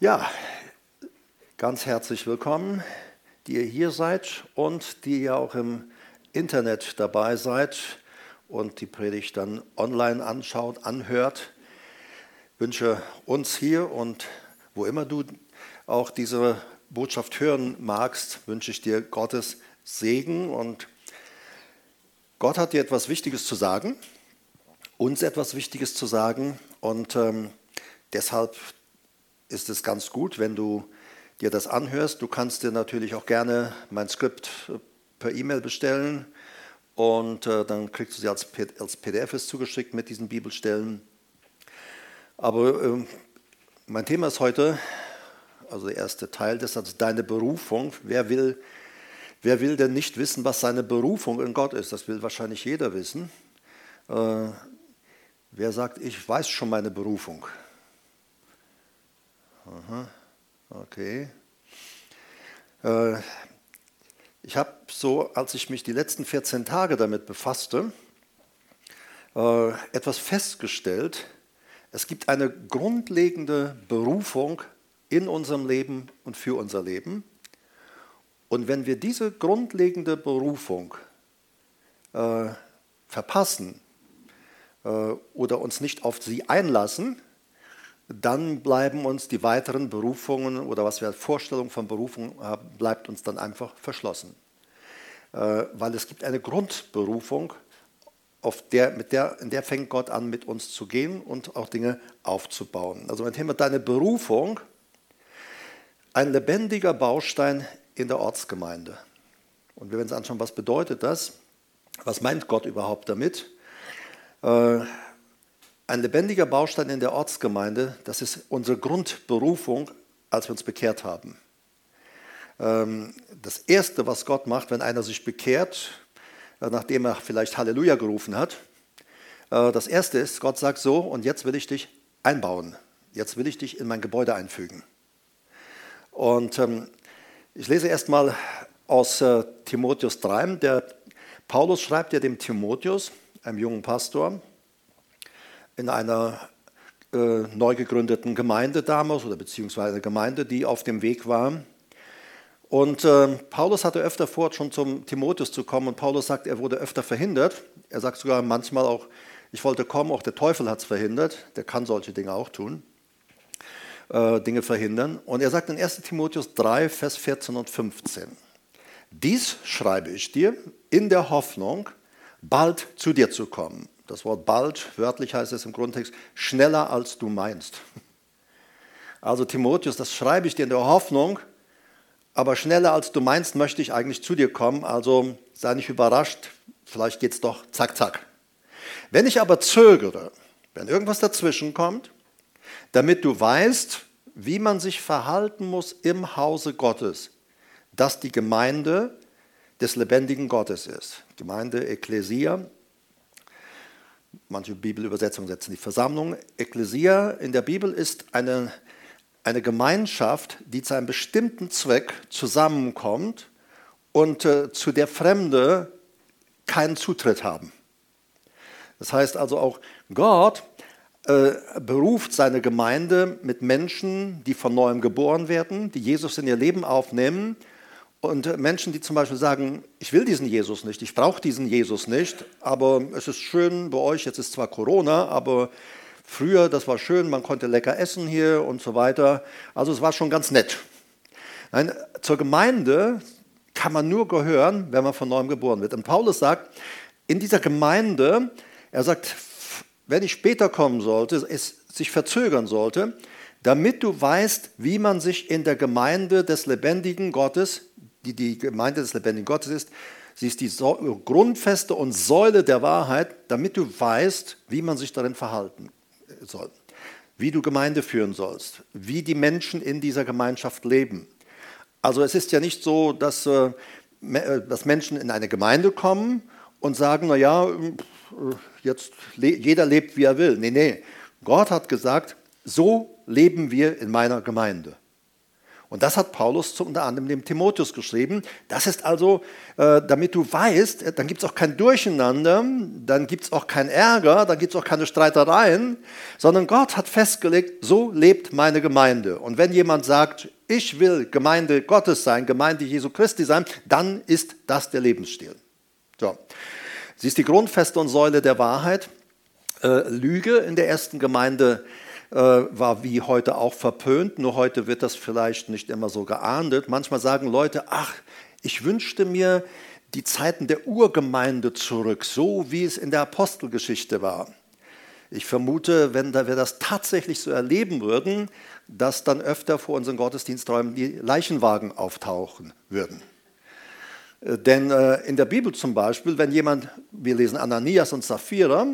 Ja, ganz herzlich willkommen, die ihr hier seid und die ihr auch im Internet dabei seid und die Predigt dann online anschaut, anhört. Ich wünsche uns hier und wo immer du auch diese Botschaft hören magst, wünsche ich dir Gottes Segen und Gott hat dir etwas Wichtiges zu sagen, uns etwas Wichtiges zu sagen und ähm, deshalb ist es ganz gut, wenn du dir das anhörst. Du kannst dir natürlich auch gerne mein Skript äh, per E-Mail bestellen und äh, dann kriegst du sie als, als PDF zugeschickt mit diesen Bibelstellen. Aber äh, mein Thema ist heute, also der erste Teil des Satzes, deine Berufung. Wer will, wer will denn nicht wissen, was seine Berufung in Gott ist? Das will wahrscheinlich jeder wissen. Äh, wer sagt, ich weiß schon meine Berufung? Aha, okay. Äh, ich habe so, als ich mich die letzten 14 Tage damit befasste, äh, etwas festgestellt. Es gibt eine grundlegende Berufung in unserem Leben und für unser Leben. Und wenn wir diese grundlegende Berufung äh, verpassen äh, oder uns nicht auf sie einlassen, dann bleiben uns die weiteren Berufungen oder was wir als Vorstellung von Berufung haben, bleibt uns dann einfach verschlossen. Äh, weil es gibt eine Grundberufung, auf der, mit der, in der fängt Gott an, mit uns zu gehen und auch Dinge aufzubauen. Also mein Thema, deine Berufung, ein lebendiger Baustein in der Ortsgemeinde. Und wir werden uns anschauen, was bedeutet das? Was meint Gott überhaupt damit? Ein lebendiger Baustein in der Ortsgemeinde, das ist unsere Grundberufung, als wir uns bekehrt haben. Ähm, das Erste, was Gott macht, wenn einer sich bekehrt, äh, nachdem er vielleicht Halleluja gerufen hat, äh, das Erste ist, Gott sagt so, und jetzt will ich dich einbauen. Jetzt will ich dich in mein Gebäude einfügen. Und ähm, ich lese erstmal aus äh, Timotheus 3. Der Paulus schreibt ja dem Timotheus, einem jungen Pastor, in einer äh, neu gegründeten Gemeinde damals oder beziehungsweise Gemeinde, die auf dem Weg war. Und äh, Paulus hatte öfter vor, schon zum Timotheus zu kommen. Und Paulus sagt, er wurde öfter verhindert. Er sagt sogar manchmal auch, ich wollte kommen, auch der Teufel hat es verhindert. Der kann solche Dinge auch tun, äh, Dinge verhindern. Und er sagt in 1 Timotheus 3, Vers 14 und 15, dies schreibe ich dir in der Hoffnung, bald zu dir zu kommen das Wort bald, wörtlich heißt es im Grundtext, schneller als du meinst. Also Timotheus, das schreibe ich dir in der Hoffnung, aber schneller als du meinst, möchte ich eigentlich zu dir kommen. Also sei nicht überrascht, vielleicht geht es doch zack, zack. Wenn ich aber zögere, wenn irgendwas dazwischen kommt, damit du weißt, wie man sich verhalten muss im Hause Gottes, dass die Gemeinde des lebendigen Gottes ist. Gemeinde, Ekklesia, manche Bibelübersetzungen setzen die Versammlung. Ekklesia in der Bibel ist eine, eine Gemeinschaft, die zu einem bestimmten Zweck zusammenkommt und äh, zu der Fremde keinen Zutritt haben. Das heißt also auch, Gott äh, beruft seine Gemeinde mit Menschen, die von neuem geboren werden, die Jesus in ihr Leben aufnehmen und Menschen, die zum Beispiel sagen, ich will diesen Jesus nicht, ich brauche diesen Jesus nicht, aber es ist schön bei euch, jetzt ist zwar Corona, aber früher, das war schön, man konnte lecker essen hier und so weiter. Also es war schon ganz nett. Nein, zur Gemeinde kann man nur gehören, wenn man von neuem geboren wird. Und Paulus sagt, in dieser Gemeinde, er sagt, wenn ich später kommen sollte, es sich verzögern sollte, damit du weißt, wie man sich in der Gemeinde des lebendigen Gottes die die Gemeinde des lebendigen Gottes ist. Sie ist die Grundfeste und Säule der Wahrheit, damit du weißt, wie man sich darin verhalten soll, wie du Gemeinde führen sollst, wie die Menschen in dieser Gemeinschaft leben. Also es ist ja nicht so, dass, äh, äh, dass Menschen in eine Gemeinde kommen und sagen, naja, äh, jetzt jeder lebt, wie er will. Nee, nee. Gott hat gesagt, so leben wir in meiner Gemeinde. Und das hat Paulus unter anderem dem Timotheus geschrieben. Das ist also, äh, damit du weißt, äh, dann gibt es auch kein Durcheinander, dann gibt es auch keinen Ärger, dann gibt es auch keine Streitereien, sondern Gott hat festgelegt, so lebt meine Gemeinde. Und wenn jemand sagt, ich will Gemeinde Gottes sein, Gemeinde Jesu Christi sein, dann ist das der Lebensstil. So. Sie ist die Grundfeste und Säule der Wahrheit. Äh, Lüge in der ersten Gemeinde war wie heute auch verpönt, nur heute wird das vielleicht nicht immer so geahndet. Manchmal sagen Leute, ach, ich wünschte mir die Zeiten der Urgemeinde zurück, so wie es in der Apostelgeschichte war. Ich vermute, wenn wir das tatsächlich so erleben würden, dass dann öfter vor unseren Gottesdiensträumen die Leichenwagen auftauchen würden. Äh, denn äh, in der Bibel zum Beispiel, wenn jemand, wir lesen Ananias und Sapphira,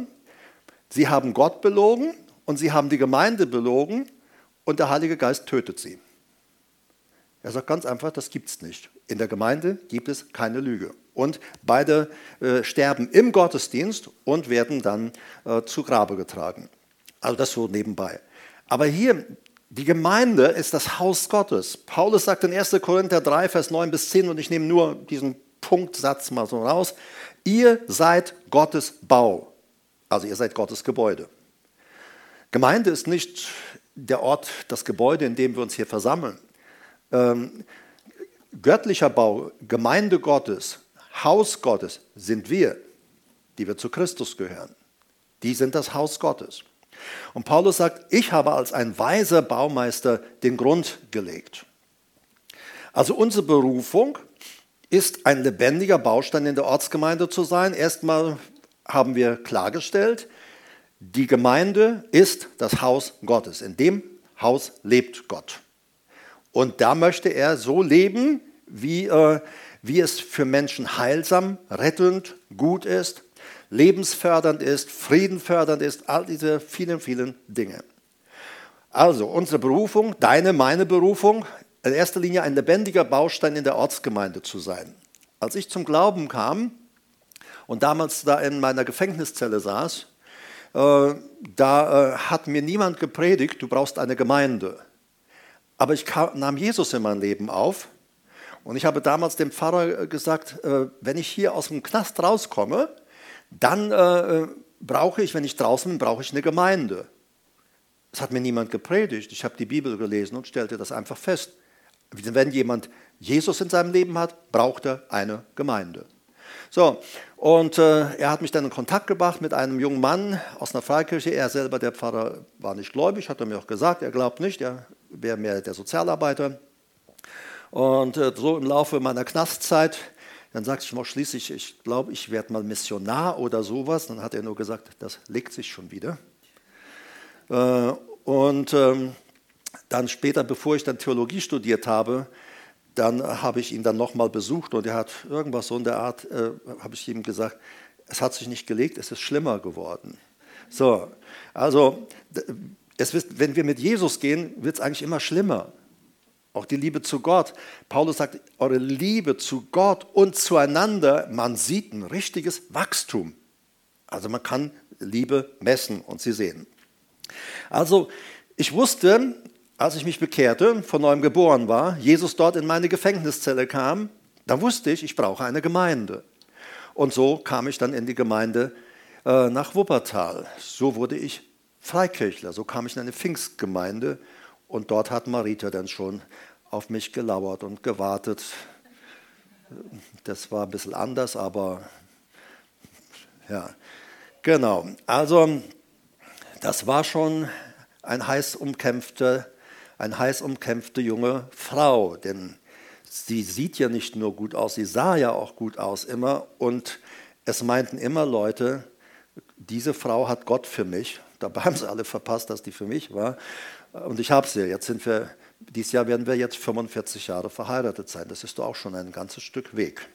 sie haben Gott belogen und sie haben die Gemeinde belogen und der Heilige Geist tötet sie. Er sagt ganz einfach, das gibt es nicht. In der Gemeinde gibt es keine Lüge. Und beide äh, sterben im Gottesdienst und werden dann äh, zu Grabe getragen. Also das so nebenbei. Aber hier, die Gemeinde ist das Haus Gottes. Paulus sagt in 1. Korinther 3, Vers 9 bis 10, und ich nehme nur diesen Punktsatz mal so raus, ihr seid Gottes Bau. Also ihr seid Gottes Gebäude. Gemeinde ist nicht der Ort, das Gebäude, in dem wir uns hier versammeln. Ähm, göttlicher Bau, Gemeinde Gottes, Haus Gottes sind wir, die wir zu Christus gehören. Die sind das Haus Gottes. Und Paulus sagt, ich habe als ein weiser Baumeister den Grund gelegt. Also unsere Berufung ist ein lebendiger Baustein in der Ortsgemeinde zu sein. Erstmal haben wir klargestellt, die Gemeinde ist das Haus Gottes. In dem Haus lebt Gott. Und da möchte er so leben, wie, äh, wie es für Menschen heilsam, rettend, gut ist, lebensfördernd ist, friedenfördernd ist, all diese vielen, vielen Dinge. Also unsere Berufung, deine, meine Berufung, in erster Linie ein lebendiger Baustein in der Ortsgemeinde zu sein. Als ich zum Glauben kam und damals da in meiner Gefängniszelle saß, da äh, hat mir niemand gepredigt, du brauchst eine Gemeinde. Aber ich nahm Jesus in mein Leben auf und ich habe damals dem Pfarrer äh, gesagt, wenn ich hier aus dem Knast rauskomme, dann brauche ich, wenn ich draußen bin, brauche ich eine Gemeinde. Das hat mir niemand gepredigt. Ich habe die Bibel gelesen und stellte das einfach fest. Wenn jemand Jesus in seinem Leben hat, braucht er eine Gemeinde. So, und äh, er hat mich dann in Kontakt gebracht mit einem jungen Mann aus einer Freikirche. Er selber, der Pfarrer, war nicht gläubig, hat er mir auch gesagt. Er glaubt nicht, er wäre mehr der Sozialarbeiter. Und äh, so im Laufe meiner Knastzeit, dann sagte ich mal schließlich, ich glaube, ich werde mal Missionar oder sowas. Dann hat er nur gesagt, das legt sich schon wieder. Äh, und ähm, dann später, bevor ich dann Theologie studiert habe, dann habe ich ihn dann nochmal besucht und er hat irgendwas so in der Art, äh, habe ich ihm gesagt, es hat sich nicht gelegt, es ist schlimmer geworden. So, also wird, wenn wir mit Jesus gehen, wird es eigentlich immer schlimmer. Auch die Liebe zu Gott. Paulus sagt, eure Liebe zu Gott und zueinander, man sieht ein richtiges Wachstum. Also man kann Liebe messen und sie sehen. Also ich wusste, als ich mich bekehrte, von neuem geboren war, Jesus dort in meine Gefängniszelle kam, da wusste ich, ich brauche eine Gemeinde. Und so kam ich dann in die Gemeinde äh, nach Wuppertal. So wurde ich Freikirchler, so kam ich in eine Pfingstgemeinde und dort hat Marita dann schon auf mich gelauert und gewartet. Das war ein bisschen anders, aber ja, genau. Also das war schon ein heiß umkämpfter eine heiß umkämpfte junge Frau, denn sie sieht ja nicht nur gut aus, sie sah ja auch gut aus immer und es meinten immer Leute, diese Frau hat Gott für mich. Dabei haben sie alle verpasst, dass die für mich war. Und ich habe sie. Jetzt sind wir, dieses Jahr werden wir jetzt 45 Jahre verheiratet sein. Das ist doch auch schon ein ganzes Stück Weg.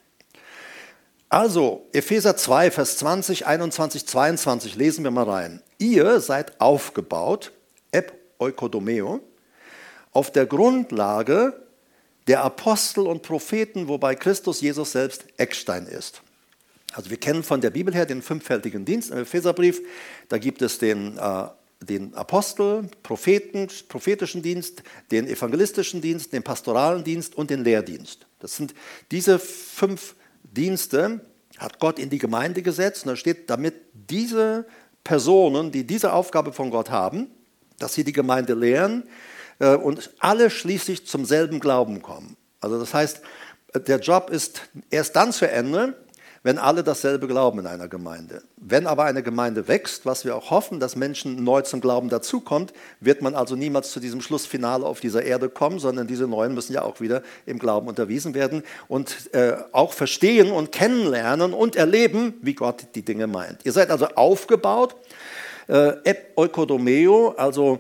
Also, Epheser 2, Vers 20, 21, 22, lesen wir mal rein. Ihr seid aufgebaut, eb oikodomeo, auf der Grundlage der Apostel und Propheten, wobei Christus Jesus selbst Eckstein ist. Also wir kennen von der Bibel her den fünffältigen Dienst im Epheserbrief. Da gibt es den äh, den Apostel, Propheten, prophetischen Dienst, den evangelistischen Dienst, den pastoralen Dienst und den Lehrdienst. Das sind diese fünf Dienste, hat Gott in die Gemeinde gesetzt. Und da steht, damit diese Personen, die diese Aufgabe von Gott haben, dass sie die Gemeinde lehren und alle schließlich zum selben Glauben kommen. Also das heißt, der Job ist erst dann zu Ende, wenn alle dasselbe glauben in einer Gemeinde. Wenn aber eine Gemeinde wächst, was wir auch hoffen, dass Menschen neu zum Glauben dazukommt, wird man also niemals zu diesem Schlussfinale auf dieser Erde kommen, sondern diese Neuen müssen ja auch wieder im Glauben unterwiesen werden und äh, auch verstehen und kennenlernen und erleben, wie Gott die Dinge meint. Ihr seid also aufgebaut, äh, Eukodomeo, also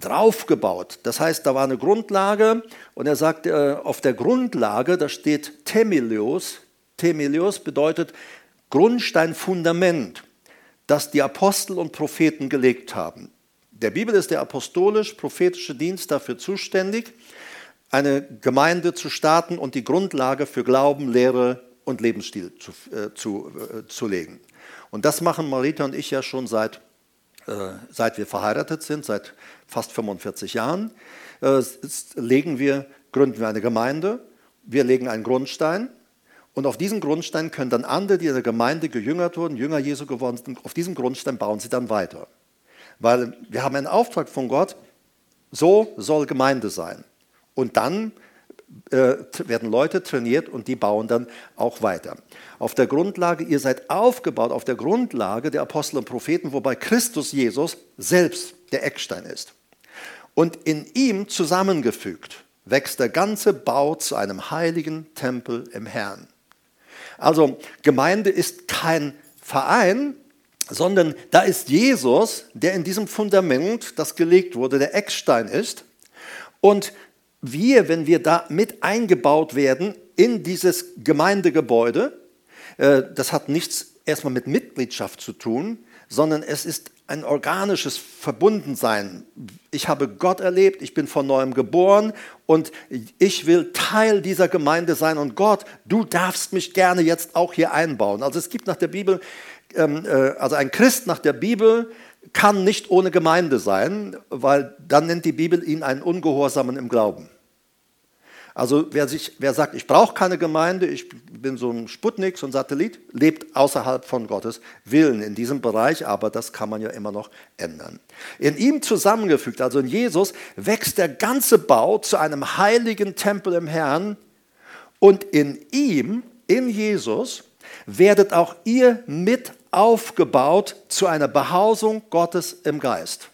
draufgebaut. Das heißt, da war eine Grundlage und er sagt, äh, auf der Grundlage, da steht Temilios, Temelios bedeutet Grundstein, Fundament, das die Apostel und Propheten gelegt haben. Der Bibel ist der apostolisch-prophetische Dienst dafür zuständig, eine Gemeinde zu starten und die Grundlage für Glauben, Lehre und Lebensstil zu, äh, zu, äh, zu legen. Und das machen Marita und ich ja schon seit, äh, seit wir verheiratet sind, seit fast 45 Jahren. Äh, legen wir, gründen wir eine Gemeinde, wir legen einen Grundstein und auf diesem Grundstein können dann andere, die in der Gemeinde gejüngert wurden, Jünger Jesu geworden sind, auf diesem Grundstein bauen sie dann weiter. Weil wir haben einen Auftrag von Gott, so soll Gemeinde sein. Und dann äh, werden Leute trainiert und die bauen dann auch weiter. Auf der Grundlage, ihr seid aufgebaut auf der Grundlage der Apostel und Propheten, wobei Christus Jesus selbst der Eckstein ist. Und in ihm zusammengefügt wächst der ganze Bau zu einem heiligen Tempel im Herrn. Also Gemeinde ist kein Verein, sondern da ist Jesus, der in diesem Fundament, das gelegt wurde, der Eckstein ist. Und wir, wenn wir da mit eingebaut werden in dieses Gemeindegebäude, äh, das hat nichts erstmal mit Mitgliedschaft zu tun, sondern es ist ein organisches Verbundensein. Ich habe Gott erlebt, ich bin von neuem geboren und ich will Teil dieser Gemeinde sein und Gott, du darfst mich gerne jetzt auch hier einbauen. Also es gibt nach der Bibel, ähm, äh, also ein Christ nach der Bibel kann nicht ohne Gemeinde sein, weil dann nennt die Bibel ihn einen Ungehorsamen im Glauben. Also wer, sich, wer sagt, ich brauche keine Gemeinde, ich bin so ein Sputnik, so ein Satellit, lebt außerhalb von Gottes Willen in diesem Bereich, aber das kann man ja immer noch ändern. In ihm zusammengefügt, also in Jesus, wächst der ganze Bau zu einem heiligen Tempel im Herrn und in ihm, in Jesus, werdet auch ihr mit aufgebaut zu einer Behausung Gottes im Geist.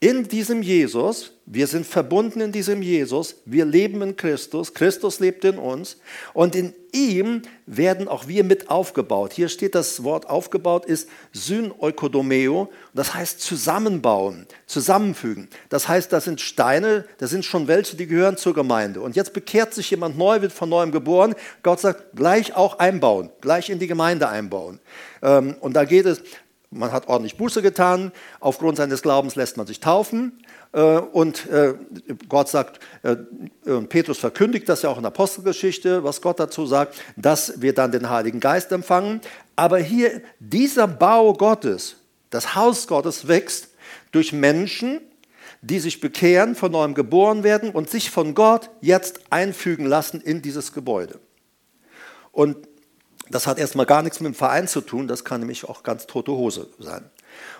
In diesem Jesus wir sind verbunden in diesem Jesus, wir leben in Christus, Christus lebt in uns und in ihm werden auch wir mit aufgebaut. Hier steht das Wort aufgebaut ist Syneukodomeo, das heißt zusammenbauen, zusammenfügen. Das heißt, das sind Steine, das sind schon welche, die gehören zur Gemeinde. Und jetzt bekehrt sich jemand neu, wird von neuem geboren. Gott sagt, gleich auch einbauen, gleich in die Gemeinde einbauen. Ähm, und da geht es, man hat ordentlich Buße getan, aufgrund seines Glaubens lässt man sich taufen. Äh, und äh, Gott sagt, äh, Petrus verkündigt das ja auch in der Apostelgeschichte, was Gott dazu sagt, dass wir dann den Heiligen Geist empfangen. Aber hier, dieser Bau Gottes, das Haus Gottes wächst durch Menschen, die sich bekehren, von neuem geboren werden und sich von Gott jetzt einfügen lassen in dieses Gebäude. Und das hat erstmal gar nichts mit dem Verein zu tun, das kann nämlich auch ganz tote Hose sein.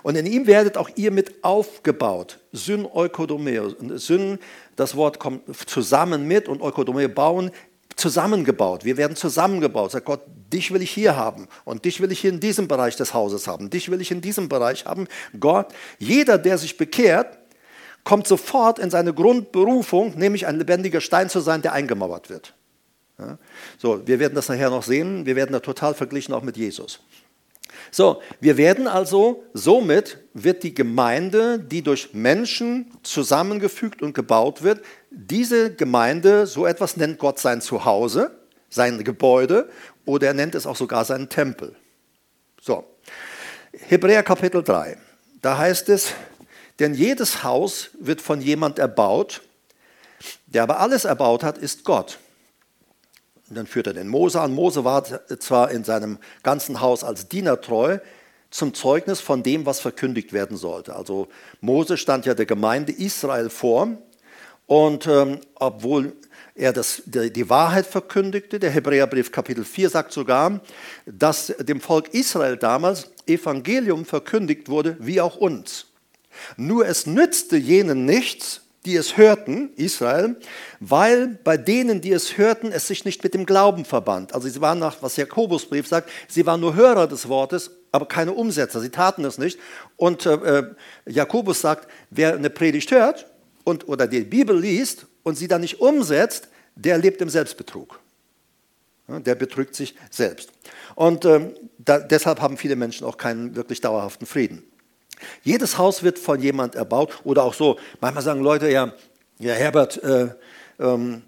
Und in ihm werdet auch ihr mit aufgebaut. Syn Eukodomeo. Syn, das Wort kommt zusammen mit und Eukodomeo bauen, zusammengebaut. Wir werden zusammengebaut. Sagt Gott, dich will ich hier haben und dich will ich hier in diesem Bereich des Hauses haben. Dich will ich in diesem Bereich haben. Gott, jeder, der sich bekehrt, kommt sofort in seine Grundberufung, nämlich ein lebendiger Stein zu sein, der eingemauert wird. So, wir werden das nachher noch sehen. Wir werden da total verglichen auch mit Jesus. So, wir werden also, somit wird die Gemeinde, die durch Menschen zusammengefügt und gebaut wird, diese Gemeinde, so etwas nennt Gott sein Zuhause, sein Gebäude oder er nennt es auch sogar seinen Tempel. So, Hebräer Kapitel 3, da heißt es, denn jedes Haus wird von jemand erbaut, der aber alles erbaut hat, ist Gott. Und dann führt er den Mose an. Mose war zwar in seinem ganzen Haus als Diener treu, zum Zeugnis von dem, was verkündigt werden sollte. Also Mose stand ja der Gemeinde Israel vor und ähm, obwohl er das, die Wahrheit verkündigte, der Hebräerbrief Kapitel 4 sagt sogar, dass dem Volk Israel damals Evangelium verkündigt wurde, wie auch uns. Nur es nützte jenen nichts, die es hörten, Israel, weil bei denen, die es hörten, es sich nicht mit dem Glauben verband. Also sie waren nach, was Jakobusbrief sagt, sie waren nur Hörer des Wortes, aber keine Umsetzer. Sie taten es nicht. Und äh, äh, Jakobus sagt, wer eine Predigt hört und, oder die Bibel liest und sie dann nicht umsetzt, der lebt im Selbstbetrug. Der betrügt sich selbst. Und ähm, da, deshalb haben viele Menschen auch keinen wirklich dauerhaften Frieden. Jedes Haus wird von jemand erbaut oder auch so. Manchmal sagen Leute ja, ja Herbert, äh, ähm,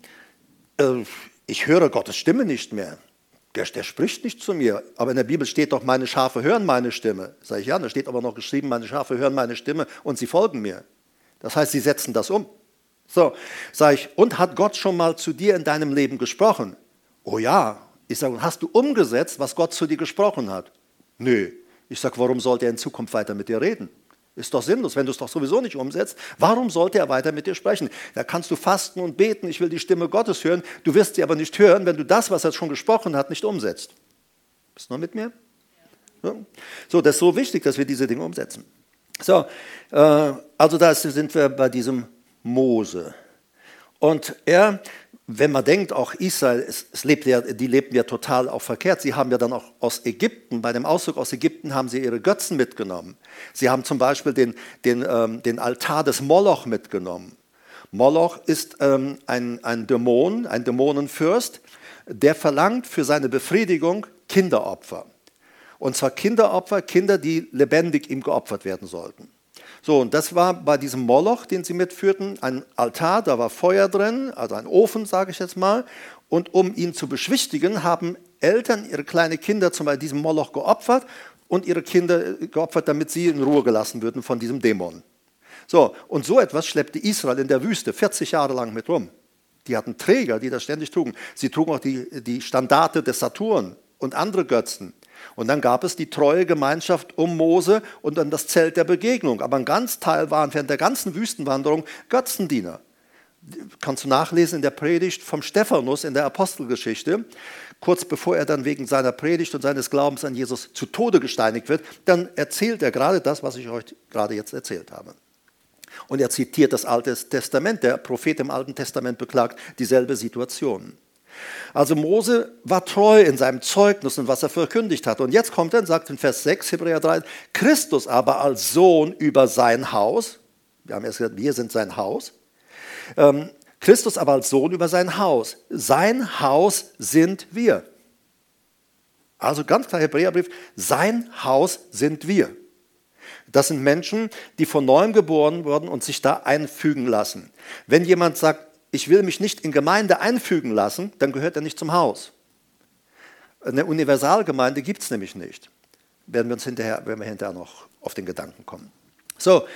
äh, ich höre Gottes Stimme nicht mehr. Der, der, spricht nicht zu mir. Aber in der Bibel steht doch, meine Schafe hören meine Stimme. Sag ich, ja, da steht aber noch geschrieben, meine Schafe hören meine Stimme und sie folgen mir. Das heißt, sie setzen das um. So, sage ich, und hat Gott schon mal zu dir in deinem Leben gesprochen? Oh ja. Ich sage, hast du umgesetzt, was Gott zu dir gesprochen hat? Nö. Ich sage, warum sollte er in Zukunft weiter mit dir reden? Ist doch sinnlos, wenn du es doch sowieso nicht umsetzt. Warum sollte er weiter mit dir sprechen? Da kannst du fasten und beten, ich will die Stimme Gottes hören. Du wirst sie aber nicht hören, wenn du das, was er schon gesprochen hat, nicht umsetzt. Bist du noch mit mir? Ja. So, das ist so wichtig, dass wir diese Dinge umsetzen. So, äh, also da sind wir bei diesem Mose. Und er wenn man denkt, auch Israel, es, es lebt ja, die lebten ja total auch verkehrt. Sie haben ja dann auch aus Ägypten, bei dem Auszug aus Ägypten haben sie ihre Götzen mitgenommen. Sie haben zum Beispiel den, den, ähm, den Altar des Moloch mitgenommen. Moloch ist ähm, ein, ein Dämon, ein Dämonenfürst, der verlangt für seine Befriedigung Kinderopfer. Und zwar Kinderopfer, Kinder, die lebendig ihm geopfert werden sollten. So, und das war bei diesem Moloch, den sie mitführten, ein Altar, da war Feuer drin, also ein Ofen, sage ich jetzt mal. Und um ihn zu beschwichtigen, haben Eltern ihre kleinen Kinder zum Beispiel diesem Moloch geopfert und ihre Kinder geopfert, damit sie in Ruhe gelassen würden von diesem Dämon. So, und so etwas schleppte Israel in der Wüste 40 Jahre lang mit rum. Die hatten Träger, die das ständig trugen. Sie trugen auch die, die Standarte des Saturn und andere Götzen. Und dann gab es die treue Gemeinschaft um Mose und dann das Zelt der Begegnung. Aber ein ganz Teil waren während der ganzen Wüstenwanderung Götzendiener. Kannst du nachlesen in der Predigt vom Stephanus in der Apostelgeschichte, kurz bevor er dann wegen seiner Predigt und seines Glaubens an Jesus zu Tode gesteinigt wird, dann erzählt er gerade das, was ich euch gerade jetzt erzählt habe. Und er zitiert das Alte Testament. Der Prophet im Alten Testament beklagt dieselbe Situation. Also Mose war treu in seinem Zeugnis und was er verkündigt hat. Und jetzt kommt er und sagt in Vers 6, Hebräer 3, Christus aber als Sohn über sein Haus, wir haben erst gesagt, wir sind sein Haus, ähm, Christus aber als Sohn über sein Haus. Sein Haus sind wir. Also ganz klar Hebräerbrief, sein Haus sind wir. Das sind Menschen, die von neuem geboren wurden und sich da einfügen lassen. Wenn jemand sagt, ich will mich nicht in Gemeinde einfügen lassen, dann gehört er nicht zum Haus. Eine Universalgemeinde gibt es nämlich nicht. Werden wir uns hinterher, werden wir hinterher noch auf den Gedanken kommen. So,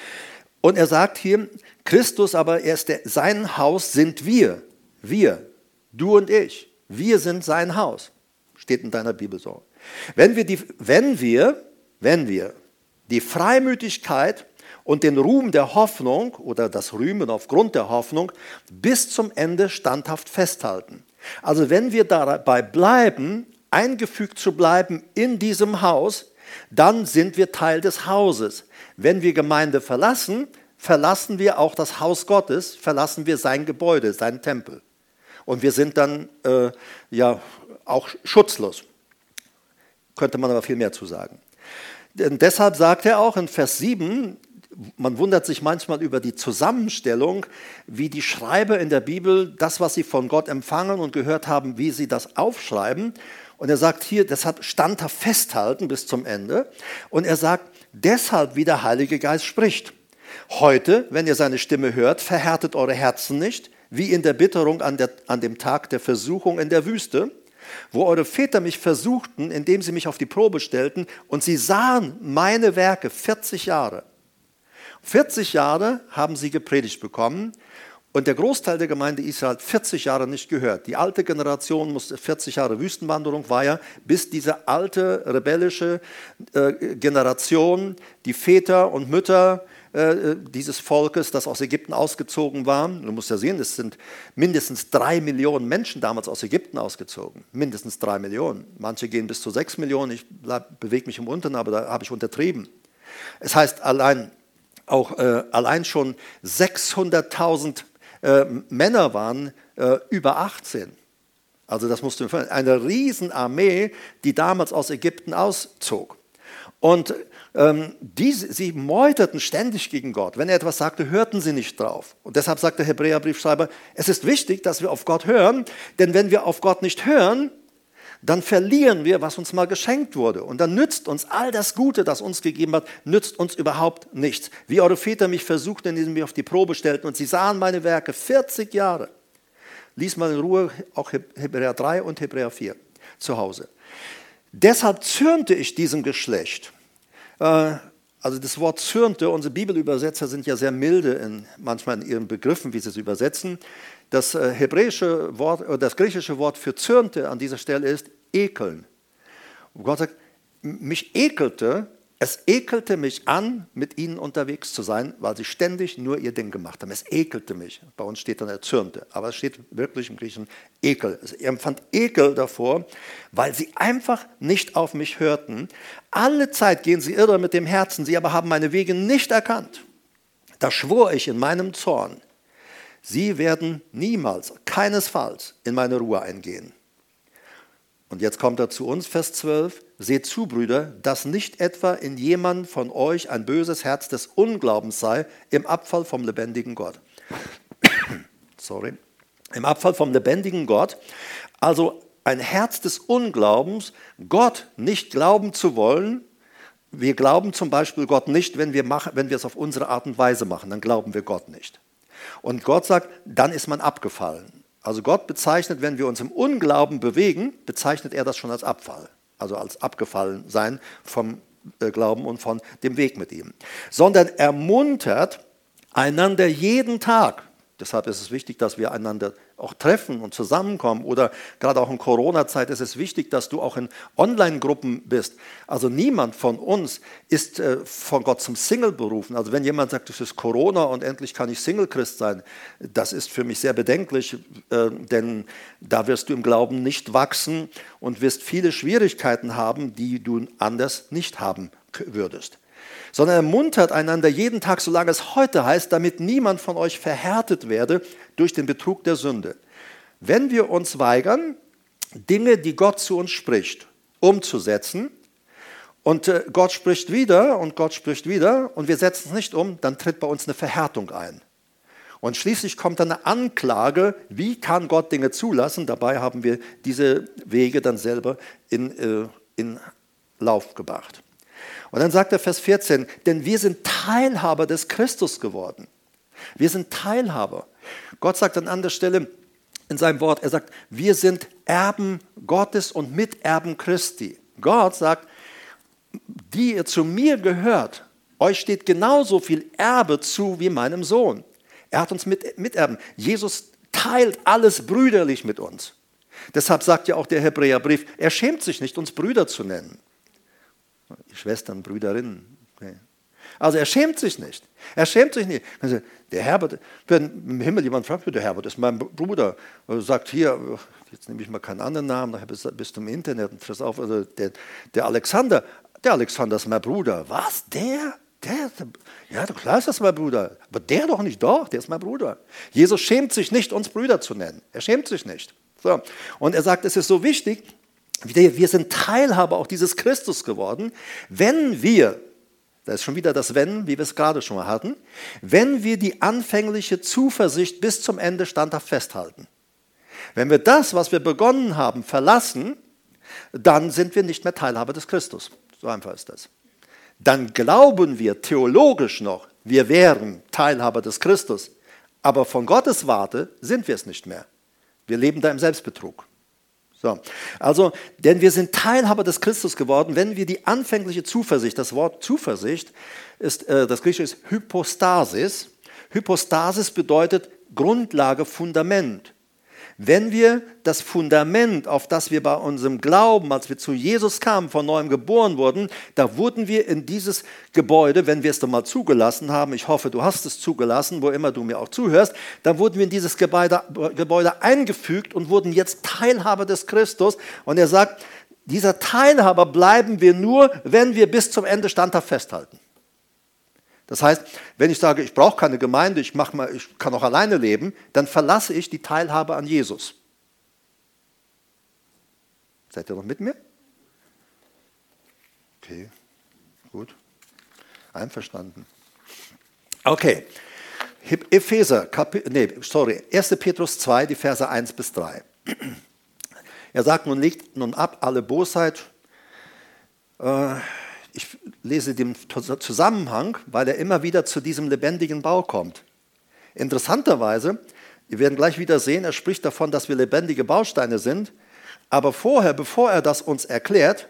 und er sagt hier, Christus aber, er ist der, sein Haus sind wir. Wir, du und ich. Wir sind sein Haus. Steht in deiner Bibel so. Wenn wir, die, wenn wir, wenn wir die Freimütigkeit und den Ruhm der Hoffnung oder das Rühmen aufgrund der Hoffnung bis zum Ende standhaft festhalten. Also wenn wir dabei bleiben, eingefügt zu bleiben in diesem Haus, dann sind wir Teil des Hauses. Wenn wir Gemeinde verlassen, verlassen wir auch das Haus Gottes, verlassen wir sein Gebäude, seinen Tempel. Und wir sind dann äh, ja auch schutzlos. Könnte man aber viel mehr zu sagen. Denn deshalb sagt er auch in Vers 7, man wundert sich manchmal über die Zusammenstellung, wie die Schreiber in der Bibel das, was sie von Gott empfangen und gehört haben, wie sie das aufschreiben. Und er sagt hier, deshalb standhaft festhalten bis zum Ende. Und er sagt, deshalb wie der Heilige Geist spricht. Heute, wenn ihr seine Stimme hört, verhärtet eure Herzen nicht, wie in der Bitterung an, der, an dem Tag der Versuchung in der Wüste, wo eure Väter mich versuchten, indem sie mich auf die Probe stellten, und sie sahen meine Werke 40 Jahre. 40 Jahre haben sie gepredigt bekommen und der Großteil der Gemeinde Israel 40 Jahre nicht gehört. Die alte Generation musste 40 Jahre Wüstenwanderung war ja, bis diese alte rebellische äh, Generation, die Väter und Mütter äh, dieses Volkes, das aus Ägypten ausgezogen war. Du musst ja sehen, es sind mindestens drei Millionen Menschen damals aus Ägypten ausgezogen. Mindestens drei Millionen. Manche gehen bis zu sechs Millionen. Ich bewege mich im Unteren, aber da habe ich untertrieben. Es heißt allein auch äh, allein schon 600.000 äh, Männer waren äh, über 18. Also das musste man eine Riesenarmee, die damals aus Ägypten auszog. Und ähm, die, sie meuterten ständig gegen Gott. Wenn er etwas sagte, hörten sie nicht drauf. Und deshalb sagt der Hebräerbriefschreiber, es ist wichtig, dass wir auf Gott hören, denn wenn wir auf Gott nicht hören, dann verlieren wir, was uns mal geschenkt wurde. Und dann nützt uns all das Gute, das uns gegeben hat, nützt uns überhaupt nichts. Wie eure Väter mich versuchten, indem sie mich auf die Probe stellten und sie sahen meine Werke 40 Jahre. Lies mal in Ruhe auch Hebräer 3 und Hebräer 4 zu Hause. Deshalb zürnte ich diesem Geschlecht. Äh, also das Wort zürnte, unsere Bibelübersetzer sind ja sehr milde in, manchmal in ihren Begriffen, wie sie es übersetzen. Das äh, hebräische Wort, äh, das griechische Wort für zürnte an dieser Stelle ist ekeln. Und Gott sagt, mich ekelte, es ekelte mich an, mit ihnen unterwegs zu sein, weil sie ständig nur ihr Ding gemacht haben. Es ekelte mich. Bei uns steht dann er zürnte, aber es steht wirklich im Griechischen Ekel. Er empfand Ekel davor, weil sie einfach nicht auf mich hörten. Alle Zeit gehen sie irre mit dem Herzen, sie aber haben meine Wege nicht erkannt. Da schwor ich in meinem Zorn, Sie werden niemals, keinesfalls in meine Ruhe eingehen. Und jetzt kommt er zu uns, Vers 12. Seht zu, Brüder, dass nicht etwa in jemand von euch ein böses Herz des Unglaubens sei im Abfall vom lebendigen Gott. Sorry. Im Abfall vom lebendigen Gott. Also ein Herz des Unglaubens, Gott nicht glauben zu wollen. Wir glauben zum Beispiel Gott nicht, wenn wir, machen, wenn wir es auf unsere Art und Weise machen. Dann glauben wir Gott nicht. Und Gott sagt, dann ist man abgefallen. Also Gott bezeichnet, wenn wir uns im Unglauben bewegen, bezeichnet er das schon als Abfall, also als abgefallen sein vom äh, Glauben und von dem Weg mit ihm. Sondern ermuntert einander jeden Tag. Deshalb ist es wichtig, dass wir einander auch treffen und zusammenkommen. Oder gerade auch in Corona-Zeit ist es wichtig, dass du auch in Online-Gruppen bist. Also niemand von uns ist äh, von Gott zum Single berufen. Also wenn jemand sagt, es ist Corona und endlich kann ich Single-Christ sein, das ist für mich sehr bedenklich, äh, denn da wirst du im Glauben nicht wachsen und wirst viele Schwierigkeiten haben, die du anders nicht haben würdest sondern ermuntert einander jeden Tag, solange es heute heißt, damit niemand von euch verhärtet werde durch den Betrug der Sünde. Wenn wir uns weigern, Dinge, die Gott zu uns spricht, umzusetzen, und äh, Gott spricht wieder und Gott spricht wieder und wir setzen es nicht um, dann tritt bei uns eine Verhärtung ein. Und schließlich kommt dann eine Anklage, wie kann Gott Dinge zulassen? Dabei haben wir diese Wege dann selber in, äh, in Lauf gebracht. Und dann sagt er Vers 14, denn wir sind Teilhaber des Christus geworden. Wir sind Teilhaber. Gott sagt an anderer Stelle in seinem Wort, er sagt, wir sind Erben Gottes und Miterben Christi. Gott sagt, die ihr zu mir gehört, euch steht genauso viel Erbe zu wie meinem Sohn. Er hat uns mit, miterben. Jesus teilt alles brüderlich mit uns. Deshalb sagt ja auch der Hebräerbrief, er schämt sich nicht, uns Brüder zu nennen. Schwestern, Brüderinnen. Also er schämt sich nicht. Er schämt sich nicht. Also der Herbert, wenn im Himmel jemand fragt, der Herbert ist mein Bruder, und sagt hier, jetzt nehme ich mal keinen anderen Namen, nachher bist du im Internet und friss auf, also der, der Alexander, der Alexander ist mein Bruder. Was? Der? Der, ja, klar ist das mein Bruder. Aber der doch nicht, doch, der ist mein Bruder. Jesus schämt sich nicht, uns Brüder zu nennen. Er schämt sich nicht. So. Und er sagt, es ist so wichtig, wir sind Teilhaber auch dieses Christus geworden, wenn wir, da ist schon wieder das Wenn, wie wir es gerade schon mal hatten, wenn wir die anfängliche Zuversicht bis zum Ende standhaft festhalten. Wenn wir das, was wir begonnen haben, verlassen, dann sind wir nicht mehr Teilhaber des Christus. So einfach ist das. Dann glauben wir theologisch noch, wir wären Teilhaber des Christus, aber von Gottes Warte sind wir es nicht mehr. Wir leben da im Selbstbetrug. So, also, denn wir sind Teilhaber des Christus geworden, wenn wir die anfängliche Zuversicht, das Wort Zuversicht ist, äh, das Griechische ist Hypostasis. Hypostasis bedeutet Grundlage, Fundament. Wenn wir das Fundament, auf das wir bei unserem Glauben, als wir zu Jesus kamen, von neuem geboren wurden, da wurden wir in dieses Gebäude, wenn wir es dann mal zugelassen haben, ich hoffe, du hast es zugelassen, wo immer du mir auch zuhörst, dann wurden wir in dieses Gebäude, Gebäude eingefügt und wurden jetzt Teilhaber des Christus. Und er sagt, dieser Teilhaber bleiben wir nur, wenn wir bis zum Ende standhaft festhalten. Das heißt, wenn ich sage, ich brauche keine Gemeinde, ich, mach mal, ich kann auch alleine leben, dann verlasse ich die Teilhabe an Jesus. Seid ihr noch mit mir? Okay, gut. Einverstanden. Okay. Epheser, Kapi nee, sorry, 1. Petrus 2, die Verse 1 bis 3. Er sagt, nun legt nun ab alle Bosheit, äh, ich lese den Zusammenhang, weil er immer wieder zu diesem lebendigen Bau kommt. Interessanterweise, wir werden gleich wieder sehen, er spricht davon, dass wir lebendige Bausteine sind, aber vorher, bevor er das uns erklärt,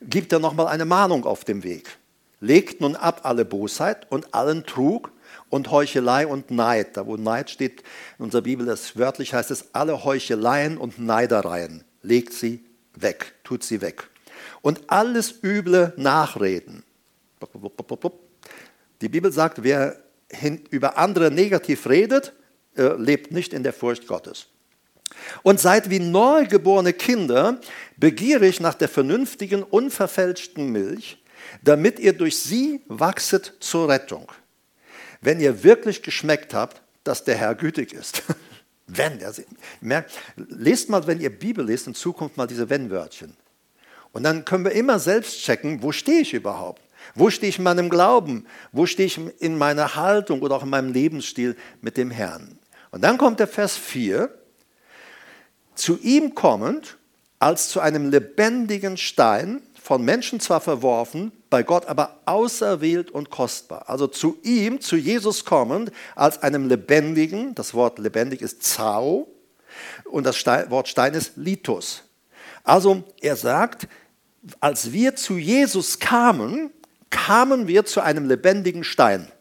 gibt er nochmal eine Mahnung auf dem Weg. Legt nun ab alle Bosheit und allen Trug und Heuchelei und Neid. Da wo Neid steht in unserer Bibel, das wörtlich heißt es, alle Heucheleien und Neidereien. Legt sie weg, tut sie weg und alles üble Nachreden. Die Bibel sagt, wer über andere negativ redet, äh, lebt nicht in der Furcht Gottes. Und seid wie neugeborene Kinder begierig nach der vernünftigen, unverfälschten Milch, damit ihr durch sie wachset zur Rettung. Wenn ihr wirklich geschmeckt habt, dass der Herr gütig ist. wenn, also, merkt, lest mal, wenn ihr Bibel lest, in Zukunft mal diese Wenn-Wörtchen. Und dann können wir immer selbst checken, wo stehe ich überhaupt? Wo stehe ich in meinem Glauben? Wo stehe ich in meiner Haltung oder auch in meinem Lebensstil mit dem Herrn? Und dann kommt der Vers 4. Zu ihm kommend, als zu einem lebendigen Stein, von Menschen zwar verworfen, bei Gott aber auserwählt und kostbar. Also zu ihm, zu Jesus kommend, als einem lebendigen, das Wort lebendig ist Zao und das Wort Stein ist Litus. Also er sagt, als wir zu Jesus kamen, kamen wir zu einem lebendigen Stein.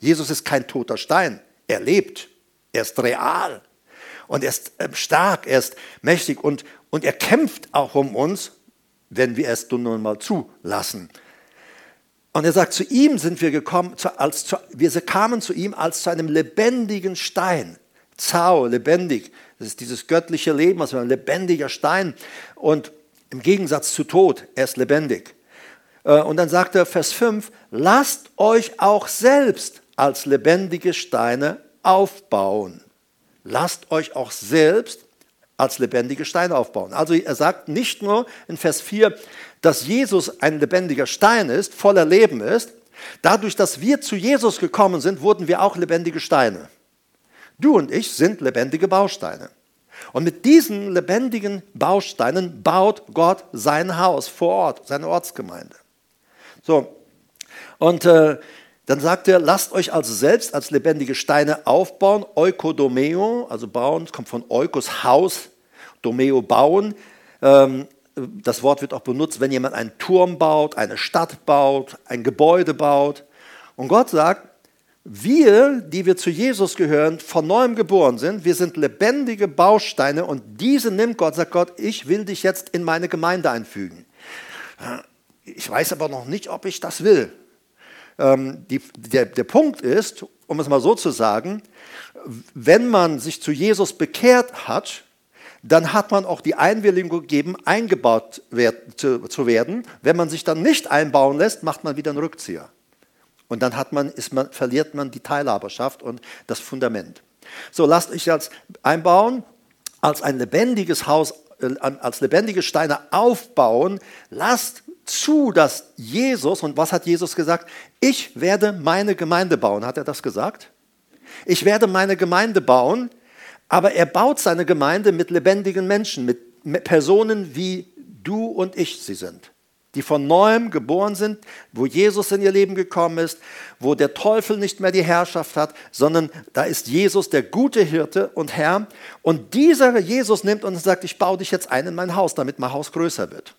Jesus ist kein toter Stein, er lebt, er ist real und er ist ähm, stark, er ist mächtig und, und er kämpft auch um uns, wenn wir es nun mal zulassen. Und er sagt, zu ihm sind wir gekommen, als zu, wir kamen zu ihm als zu einem lebendigen Stein. Zau, lebendig. Das ist dieses göttliche Leben, also ein lebendiger Stein. Und im Gegensatz zu Tod, er ist lebendig. Äh, und dann sagt er, Vers 5, lasst euch auch selbst als lebendige Steine aufbauen. Lasst euch auch selbst als lebendige Steine aufbauen. Also er sagt nicht nur in Vers 4, dass Jesus ein lebendiger Stein ist, voller Leben ist. Dadurch, dass wir zu Jesus gekommen sind, wurden wir auch lebendige Steine. Du und ich sind lebendige Bausteine. Und mit diesen lebendigen Bausteinen baut Gott sein Haus vor Ort, seine Ortsgemeinde. So, und äh, dann sagt er, lasst euch also selbst als lebendige Steine aufbauen, Eukodomeo, also bauen, kommt von Eukos Haus, Domeo bauen. Ähm, das Wort wird auch benutzt, wenn jemand einen Turm baut, eine Stadt baut, ein Gebäude baut. Und Gott sagt, wir, die wir zu Jesus gehören, von neuem geboren sind, wir sind lebendige Bausteine und diese nimmt Gott, sagt Gott, ich will dich jetzt in meine Gemeinde einfügen. Ich weiß aber noch nicht, ob ich das will. Ähm, die, der, der Punkt ist, um es mal so zu sagen, wenn man sich zu Jesus bekehrt hat, dann hat man auch die Einwilligung gegeben, eingebaut zu werden. Wenn man sich dann nicht einbauen lässt, macht man wieder einen Rückzieher. Und dann hat man, ist man, verliert man die Teilhaberschaft und das Fundament. So, lasst euch jetzt einbauen, als ein lebendiges Haus, äh, als lebendige Steine aufbauen. Lasst zu, dass Jesus, und was hat Jesus gesagt? Ich werde meine Gemeinde bauen. Hat er das gesagt? Ich werde meine Gemeinde bauen, aber er baut seine Gemeinde mit lebendigen Menschen, mit Personen wie du und ich sie sind die von neuem geboren sind, wo Jesus in ihr Leben gekommen ist, wo der Teufel nicht mehr die Herrschaft hat, sondern da ist Jesus der gute Hirte und Herr. Und dieser Jesus nimmt und sagt, ich baue dich jetzt ein in mein Haus, damit mein Haus größer wird.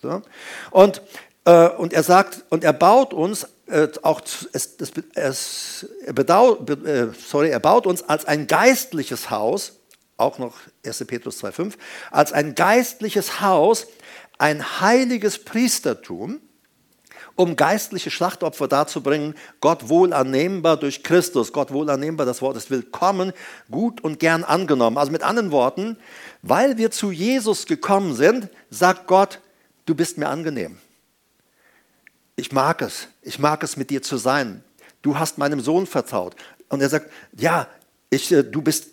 So. Und Äh, und er sagt, und er baut uns äh, auch, es, es, es, er, bedau, äh, sorry, er baut uns als ein geistliches Haus, auch noch 1. Petrus 2,5, als ein geistliches Haus, ein heiliges Priestertum, um geistliche Schlachtopfer darzubringen, Gott wohl annehmbar durch Christus. Gott wohl annehmbar, das Wort ist willkommen, gut und gern angenommen. Also mit anderen Worten, weil wir zu Jesus gekommen sind, sagt Gott, du bist mir angenehm. Ich mag es, ich mag es mit dir zu sein. Du hast meinem Sohn vertraut. Und er sagt, ja, ich, äh, du bist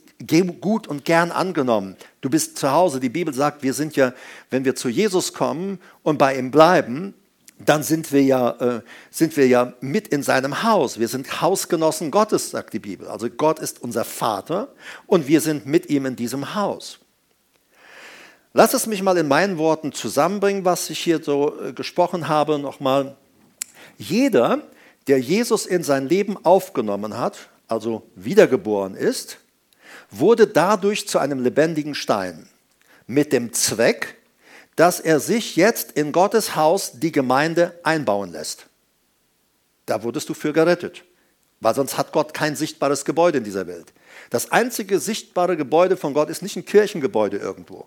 gut und gern angenommen. Du bist zu Hause. Die Bibel sagt, wir sind ja, wenn wir zu Jesus kommen und bei ihm bleiben, dann sind wir, ja, äh, sind wir ja mit in seinem Haus. Wir sind Hausgenossen Gottes, sagt die Bibel. Also Gott ist unser Vater und wir sind mit ihm in diesem Haus. Lass es mich mal in meinen Worten zusammenbringen, was ich hier so äh, gesprochen habe. Nochmal. Jeder, der Jesus in sein Leben aufgenommen hat, also wiedergeboren ist, wurde dadurch zu einem lebendigen Stein mit dem Zweck, dass er sich jetzt in Gottes Haus die Gemeinde einbauen lässt. Da wurdest du für gerettet, weil sonst hat Gott kein sichtbares Gebäude in dieser Welt. Das einzige sichtbare Gebäude von Gott ist nicht ein Kirchengebäude irgendwo.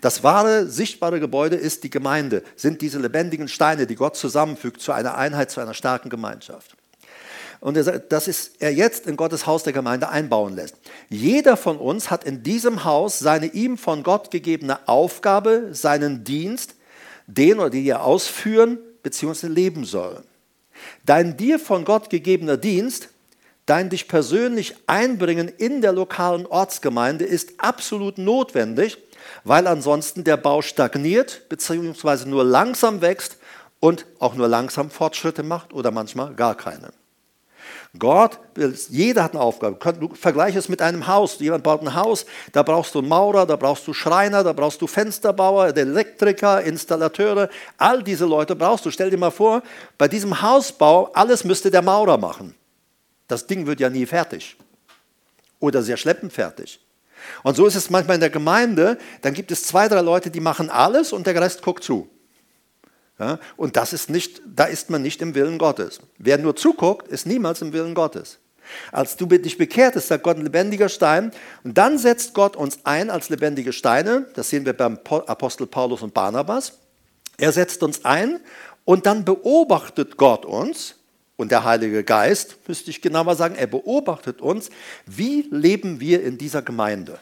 Das wahre, sichtbare Gebäude ist die Gemeinde, sind diese lebendigen Steine, die Gott zusammenfügt zu einer Einheit, zu einer starken Gemeinschaft. Und er sagt, dass er jetzt in Gottes Haus der Gemeinde einbauen lässt. Jeder von uns hat in diesem Haus seine ihm von Gott gegebene Aufgabe, seinen Dienst, den oder die er ausführen bzw. leben soll. Dein dir von Gott gegebener Dienst, dein dich persönlich einbringen in der lokalen Ortsgemeinde ist absolut notwendig, weil ansonsten der Bau stagniert bzw. nur langsam wächst und auch nur langsam Fortschritte macht oder manchmal gar keine. Gott, jeder hat eine Aufgabe. Du vergleiche es mit einem Haus. Jemand baut ein Haus, da brauchst du einen Maurer, da brauchst du Schreiner, da brauchst du Fensterbauer, Elektriker, Installateure. All diese Leute brauchst du. Stell dir mal vor, bei diesem Hausbau, alles müsste der Maurer machen. Das Ding wird ja nie fertig. Oder sehr schleppend fertig. Und so ist es manchmal in der Gemeinde, dann gibt es zwei, drei Leute, die machen alles und der Rest guckt zu. Ja, und das ist nicht, da ist man nicht im Willen Gottes. Wer nur zuguckt, ist niemals im Willen Gottes. Als du dich bekehrt ist, sagt Gott ein lebendiger Stein. Und dann setzt Gott uns ein als lebendige Steine. Das sehen wir beim Apostel Paulus und Barnabas. Er setzt uns ein und dann beobachtet Gott uns und der Heilige Geist, müsste ich genauer sagen, er beobachtet uns, wie leben wir in dieser Gemeinde.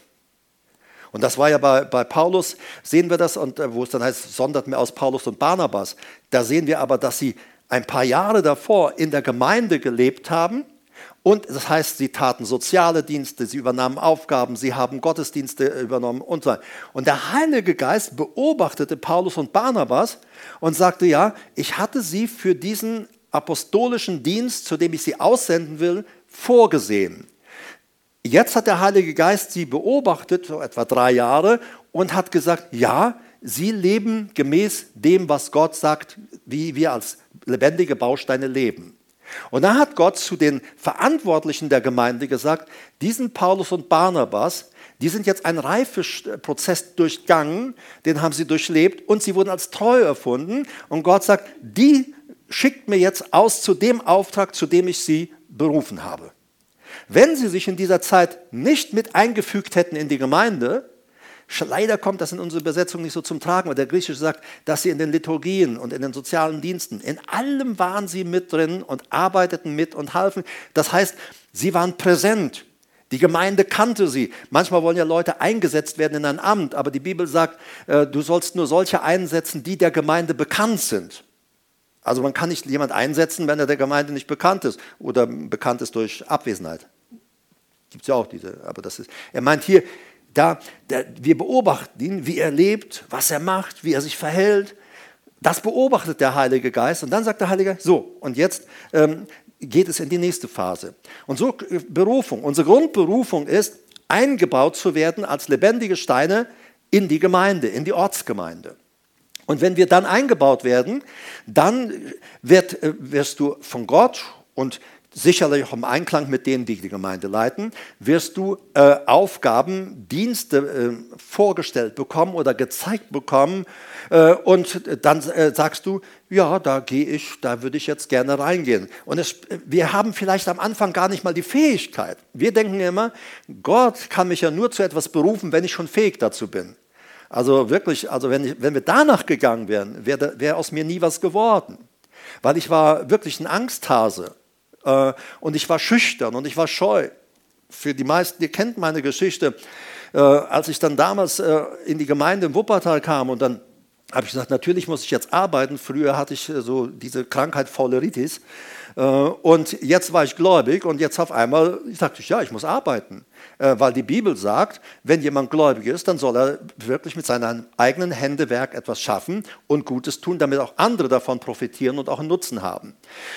Und das war ja bei, bei Paulus, sehen wir das, und äh, wo es dann heißt, sondert mir aus Paulus und Barnabas. Da sehen wir aber, dass sie ein paar Jahre davor in der Gemeinde gelebt haben. Und das heißt, sie taten soziale Dienste, sie übernahmen Aufgaben, sie haben Gottesdienste übernommen und so weiter. Und der Heilige Geist beobachtete Paulus und Barnabas und sagte, ja, ich hatte sie für diesen apostolischen Dienst, zu dem ich sie aussenden will, vorgesehen. Jetzt hat der Heilige Geist sie beobachtet, so etwa drei Jahre, und hat gesagt, ja, sie leben gemäß dem, was Gott sagt, wie wir als lebendige Bausteine leben. Und da hat Gott zu den Verantwortlichen der Gemeinde gesagt, diesen Paulus und Barnabas, die sind jetzt einen Reifeprozess durchgangen, den haben sie durchlebt und sie wurden als treu erfunden. Und Gott sagt, die schickt mir jetzt aus zu dem Auftrag, zu dem ich sie berufen habe. Wenn sie sich in dieser Zeit nicht mit eingefügt hätten in die Gemeinde, leider kommt das in unserer Übersetzung nicht so zum Tragen, weil der Griechische sagt, dass sie in den Liturgien und in den sozialen Diensten, in allem waren sie mit drin und arbeiteten mit und halfen. Das heißt, sie waren präsent. Die Gemeinde kannte sie. Manchmal wollen ja Leute eingesetzt werden in ein Amt, aber die Bibel sagt, äh, du sollst nur solche einsetzen, die der Gemeinde bekannt sind. Also man kann nicht jemand einsetzen, wenn er der Gemeinde nicht bekannt ist oder bekannt ist durch Abwesenheit. Gibt es ja auch diese, aber das ist, er meint hier, da, da, wir beobachten ihn, wie er lebt, was er macht, wie er sich verhält. Das beobachtet der Heilige Geist und dann sagt der Heilige so, und jetzt ähm, geht es in die nächste Phase. Und so äh, Berufung, unsere Grundberufung ist, eingebaut zu werden als lebendige Steine in die Gemeinde, in die Ortsgemeinde. Und wenn wir dann eingebaut werden, dann wird, äh, wirst du von Gott und sicherlich auch im Einklang mit denen, die die Gemeinde leiten, wirst du äh, Aufgaben, Dienste äh, vorgestellt bekommen oder gezeigt bekommen. Äh, und dann äh, sagst du, ja, da gehe ich, da würde ich jetzt gerne reingehen. Und es, wir haben vielleicht am Anfang gar nicht mal die Fähigkeit. Wir denken immer, Gott kann mich ja nur zu etwas berufen, wenn ich schon fähig dazu bin. Also wirklich, also wenn, ich, wenn wir danach gegangen wären, wäre wär aus mir nie was geworden. Weil ich war wirklich ein Angsthase. Äh, und ich war schüchtern und ich war scheu. Für die meisten, ihr kennt meine Geschichte, äh, als ich dann damals äh, in die Gemeinde in Wuppertal kam und dann habe ich gesagt, natürlich muss ich jetzt arbeiten. Früher hatte ich so diese Krankheit Fauleritis. Und jetzt war ich gläubig und jetzt auf einmal ich, ja, ich muss arbeiten. Weil die Bibel sagt, wenn jemand gläubig ist, dann soll er wirklich mit seinem eigenen Händewerk etwas schaffen und Gutes tun, damit auch andere davon profitieren und auch einen Nutzen haben.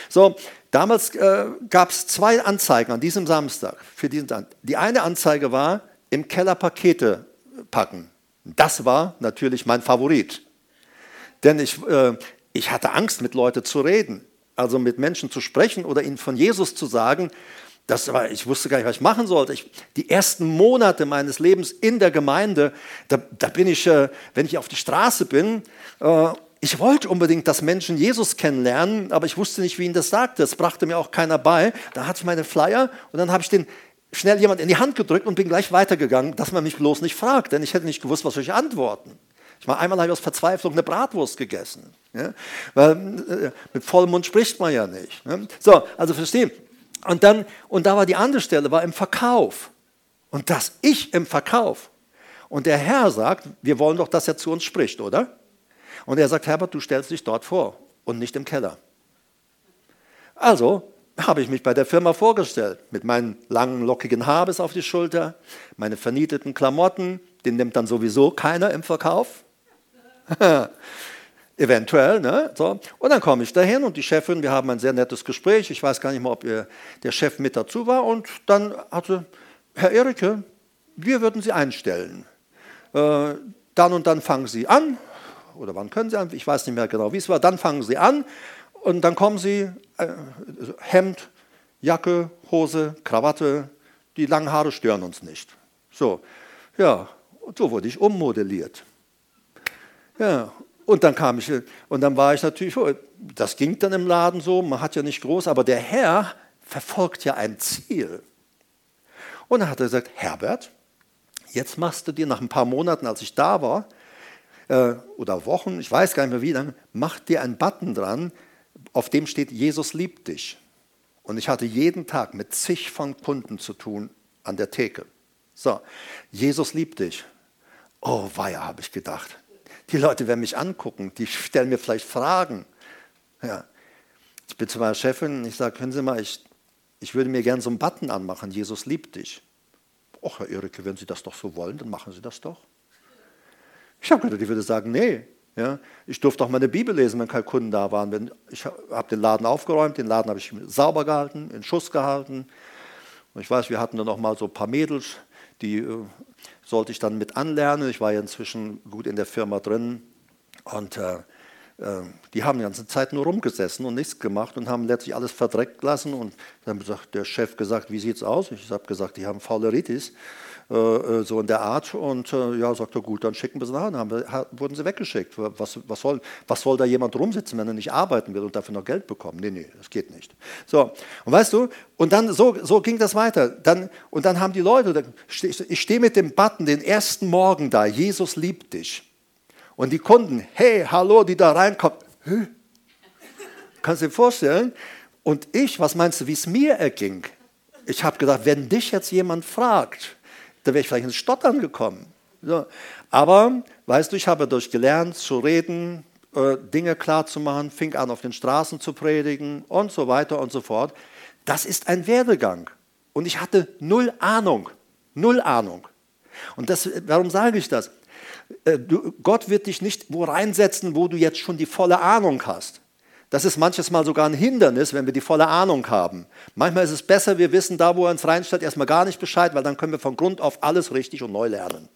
So, Damals äh, gab es zwei Anzeigen an diesem Samstag. Für diesen Die eine Anzeige war, im Keller Pakete packen. Das war natürlich mein Favorit. Denn ich, äh, ich hatte Angst, mit Leuten zu reden. Also mit Menschen zu sprechen oder ihnen von Jesus zu sagen. Das war, ich wusste gar nicht, was ich machen sollte. Ich, die ersten Monate meines Lebens in der Gemeinde, da, da bin ich, äh, wenn ich auf die Straße bin äh, ich wollte unbedingt, dass Menschen Jesus kennenlernen, aber ich wusste nicht, wie ihn das sagte. Das brachte mir auch keiner bei. Da hatte ich meine Flyer und dann habe ich den schnell jemand in die Hand gedrückt und bin gleich weitergegangen, dass man mich bloß nicht fragt, denn ich hätte nicht gewusst, was soll ich antworten. Ich war einmal habe ich aus Verzweiflung eine Bratwurst gegessen. Ja? Weil äh, mit vollem Mund spricht man ja nicht. Ne? So, also verstehen. Und dann, und da war die andere Stelle, war im Verkauf. Und das ich im Verkauf. Und der Herr sagt, wir wollen doch, dass er zu uns spricht, oder? Und er sagt, Herbert, du stellst dich dort vor und nicht im Keller. Also habe ich mich bei der Firma vorgestellt, mit meinen langen, lockigen Haar bis auf die Schulter, meine vernieteten Klamotten, den nimmt dann sowieso keiner im Verkauf. Eventuell, ne? So. Und dann komme ich dahin und die Chefin, wir haben ein sehr nettes Gespräch. Ich weiß gar nicht mal, ob ihr, der Chef mit dazu war. Und dann hatte, Herr Erike, wir würden Sie einstellen. Äh, dann und dann fangen Sie an, oder wann können Sie an? Ich weiß nicht mehr genau, wie es war. Dann fangen Sie an und dann kommen Sie, äh, Hemd, Jacke, Hose, Krawatte, die langen Haare stören uns nicht. So, ja, und so wurde ich ummodelliert. Ja, und dann kam ich, und dann war ich natürlich, oh, das ging dann im Laden so, man hat ja nicht groß, aber der Herr verfolgt ja ein Ziel. Und dann hat er gesagt, Herbert, jetzt machst du dir nach ein paar Monaten, als ich da war, äh, oder Wochen, ich weiß gar nicht mehr wie lange, mach dir einen Button dran, auf dem steht, Jesus liebt dich. Und ich hatte jeden Tag mit zig von Kunden zu tun an der Theke. So, Jesus liebt dich. Oh, weia, habe ich gedacht. Die Leute werden mich angucken, die stellen mir vielleicht Fragen. Ja. Ich bin zu meiner Chefin und ich sage, hören Sie mal, ich, ich würde mir gerne so einen Button anmachen, Jesus liebt dich. Och, Herr Erike, wenn Sie das doch so wollen, dann machen Sie das doch. Ich habe gedacht, die würde sagen, nee. Ja, ich durfte auch meine Bibel lesen, wenn keine Kunden da waren. Ich habe den Laden aufgeräumt, den Laden habe ich sauber gehalten, in Schuss gehalten. Und ich weiß, wir hatten dann auch mal so ein paar Mädels, die äh, sollte ich dann mit anlernen. Ich war ja inzwischen gut in der Firma drin. Und äh, äh, die haben die ganze Zeit nur rumgesessen und nichts gemacht und haben letztlich alles verdreckt lassen. Und dann hat der Chef gesagt, wie sieht es aus? Ich habe gesagt, die haben Fauleritis. Äh, äh, so in der Art. Und äh, ja, sagt er, gut, dann schicken wir sie nach. Dann wir, wurden sie weggeschickt. Was, was, soll, was soll da jemand rumsitzen, wenn er nicht arbeiten will und dafür noch Geld bekommen? Nee, nee, das geht nicht. So, und weißt du, und dann so, so ging das weiter. Dann, und dann haben die Leute, ich stehe mit dem Button den ersten Morgen da, Jesus liebt dich. Und die Kunden, hey, hallo, die da reinkommen. Hä? Kannst du dir vorstellen? Und ich, was meinst du, wie es mir erging? Ich habe gedacht, wenn dich jetzt jemand fragt, da wäre ich vielleicht ins Stottern gekommen. So. Aber, weißt du, ich habe dadurch gelernt zu reden, äh, Dinge klar zu machen, fing an, auf den Straßen zu predigen und so weiter und so fort. Das ist ein Werdegang. Und ich hatte null Ahnung. Null Ahnung. Und das, warum sage ich das? Äh, du, Gott wird dich nicht wo reinsetzen, wo du jetzt schon die volle Ahnung hast. Das ist manches Mal sogar ein Hindernis, wenn wir die volle Ahnung haben. Manchmal ist es besser, wir wissen da, wo er uns reinstellt, erstmal gar nicht Bescheid, weil dann können wir von Grund auf alles richtig und neu lernen.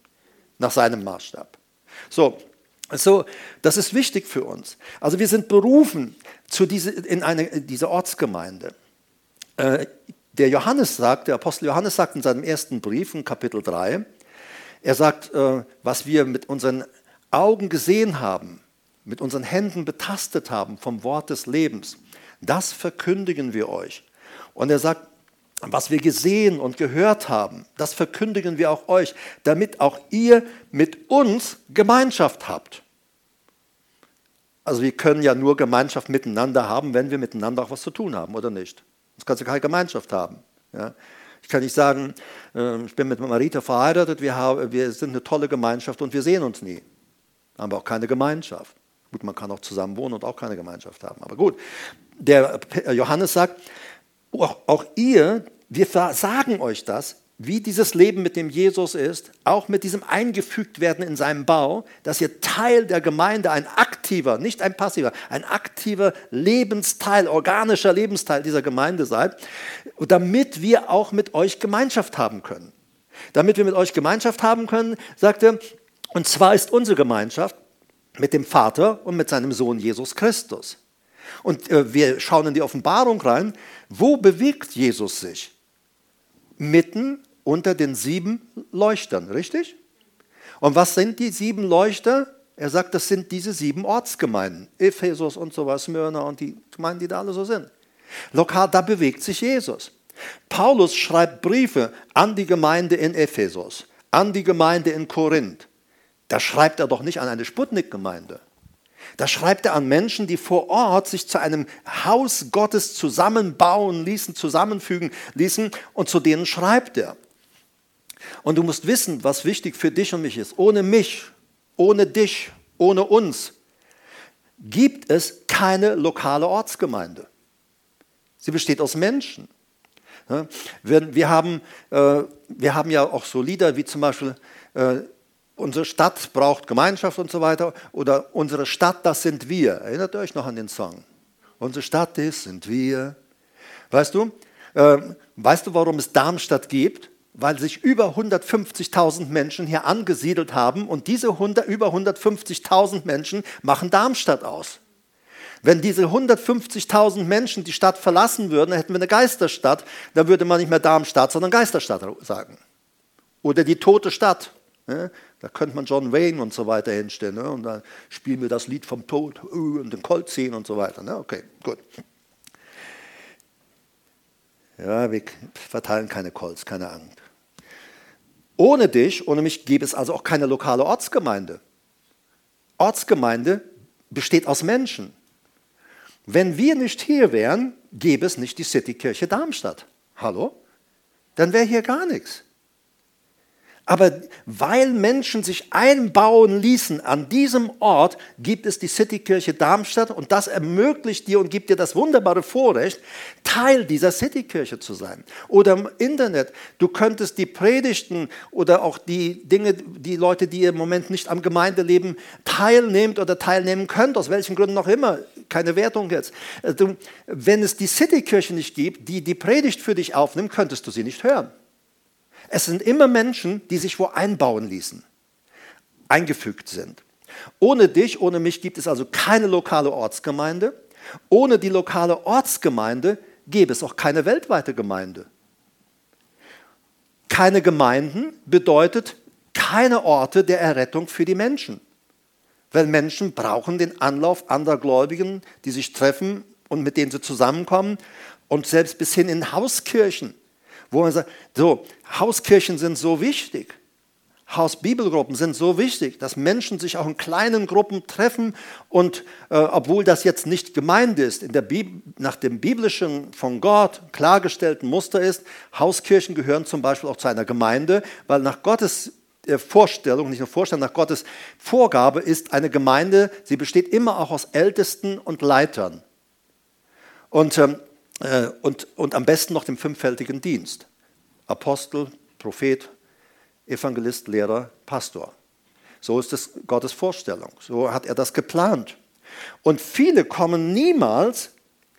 Nach seinem Maßstab. So, so, das ist wichtig für uns. Also wir sind berufen zu diese, in eine, diese Ortsgemeinde. äh, der Johannes sagt, der Apostel Johannes sagt in seinem ersten Brief, in Kapitel 3, er sagt, äh, was wir mit unseren Augen gesehen haben, mit unseren Händen betastet haben vom Wort des Lebens, das verkündigen wir euch. Und er sagt, was wir gesehen und gehört haben, das verkündigen wir auch euch, damit auch ihr mit uns Gemeinschaft habt. Also wir können ja nur Gemeinschaft miteinander haben, wenn wir miteinander auch was zu tun haben, oder nicht? Sonst kannst du keine Gemeinschaft haben. Ja? Ich kann nicht sagen, ähm, ich bin mit Marita verheiratet, wir, sind eine tolle Gemeinschaft und wir sehen uns nie. Haben wir auch keine Gemeinschaft. Gut, man kann auch zusammen wohnen und auch keine Gemeinschaft haben. Aber gut, der Johannes sagt, auch, auch ihr, wir sagen euch das, wie dieses Leben mit dem Jesus ist, auch mit diesem eingefügt werden in seinem Bau, dass ihr Teil der Gemeinde, ein aktiver, nicht ein passiver, ein aktiver Lebensteil, organischer Lebensteil dieser Gemeinde seid, damit wir auch mit euch Gemeinschaft haben können. Damit wir mit euch Gemeinschaft haben können, sagt er, und zwar ist unsere Gemeinschaft mit dem Vater und mit seinem Sohn Jesus Christus. Und äh, wir schauen in die Offenbarung rein, wo bewegt Jesus sich? Mitten unter den sieben Leuchtern, richtig? Und was sind die sieben Leuchter? Er sagt, das sind diese sieben Ortsgemeinden, Ephesus und sowas, Smyrna und die Gemeinden, die da alle so sind. Lokal, da bewegt sich Jesus. Paulus schreibt Briefe an die Gemeinde in Ephesus, an die Gemeinde in Korinth. Da schreibt er doch nicht an eine Sputnik-Gemeinde. Da schreibt er an Menschen, die vor Ort sich zu einem Haus Gottes zusammenbauen ließen, zusammenfügen ließen und zu denen schreibt er. Und du musst wissen, was wichtig für dich und mich ist. Ohne mich, ohne dich, ohne uns gibt es keine lokale Ortsgemeinde. Sie besteht aus Menschen. Wir haben, äh, wir haben ja auch so Lieder wie zum Beispiel äh, Unsere Stadt braucht Gemeinschaft und so weiter. Oder unsere Stadt, das sind wir. Erinnert ihr euch noch an den Song? Unsere Stadt ist, sind wir. Weißt du, äh, weißt du, warum es Darmstadt gibt? Weil sich über 150.000 Menschen hier angesiedelt haben und diese 100, über 150.000 Menschen machen Darmstadt aus. Wenn diese 150.000 Menschen die Stadt verlassen würden, dann hätten wir eine Geisterstadt, dann würde man nicht mehr Darmstadt, sondern Geisterstadt sagen. Oder die tote Stadt. Da könnte man John Wayne und so weiter hinstellen. Ne? Und dann spielen wir das Lied vom Tod und den Colt ziehen und so weiter. Ne? Okay, gut. Ja, wir verteilen keine Colts, keine Angst. Ohne dich, ohne mich gäbe es also auch keine lokale Ortsgemeinde. Ortsgemeinde besteht aus Menschen. Wenn wir nicht hier wären, gäbe es nicht die Citykirche Darmstadt. Hallo? Dann wäre hier gar nichts. Aber weil Menschen sich einbauen ließen an diesem Ort, gibt es die Citykirche Darmstadt und das ermöglicht dir und gibt dir das wunderbare Vorrecht, Teil dieser Citykirche zu sein. Oder im Internet, du könntest die Predigten oder auch die Dinge, die Leute, die im Moment nicht am Gemeindeleben teilnehmt oder teilnehmen könnt, aus welchen Gründen auch immer, keine Wertung jetzt. Du, wenn es die Citykirche nicht gibt, die die Predigt für dich aufnimmt, könntest du sie nicht hören. Es sind immer Menschen, die sich wo einbauen ließen, eingefügt sind. Ohne dich, ohne mich gibt es also keine lokale Ortsgemeinde. Ohne die lokale Ortsgemeinde gäbe es auch keine weltweite Gemeinde. Keine Gemeinden bedeutet keine Orte der Errettung für die Menschen. Weil Menschen brauchen den Anlauf anderer Gläubigen, die sich treffen und mit denen sie zusammenkommen und selbst bis hin in Hauskirchen wo man sagt, so, Hauskirchen sind so wichtig. Hausbibelgruppen sind so wichtig, dass Menschen sich auch in kleinen Gruppen treffen und äh, obwohl das jetzt nicht gemeint ist, in der nach dem biblischen, von Gott klargestellten Muster ist, Hauskirchen gehören zum Beispiel auch zu einer Gemeinde, weil nach Gottes äh, Vorstellung, nicht nur Vorstellung, nach Gottes Vorgabe ist eine Gemeinde, sie besteht immer auch aus Ältesten und Leitern. Und ähm, äh, und, und am besten noch dem fünffältigen Dienst. Apostel, Prophet, Evangelist, Lehrer, Pastor. So ist es Gottes Vorstellung. So hat er das geplant. Und viele kommen niemals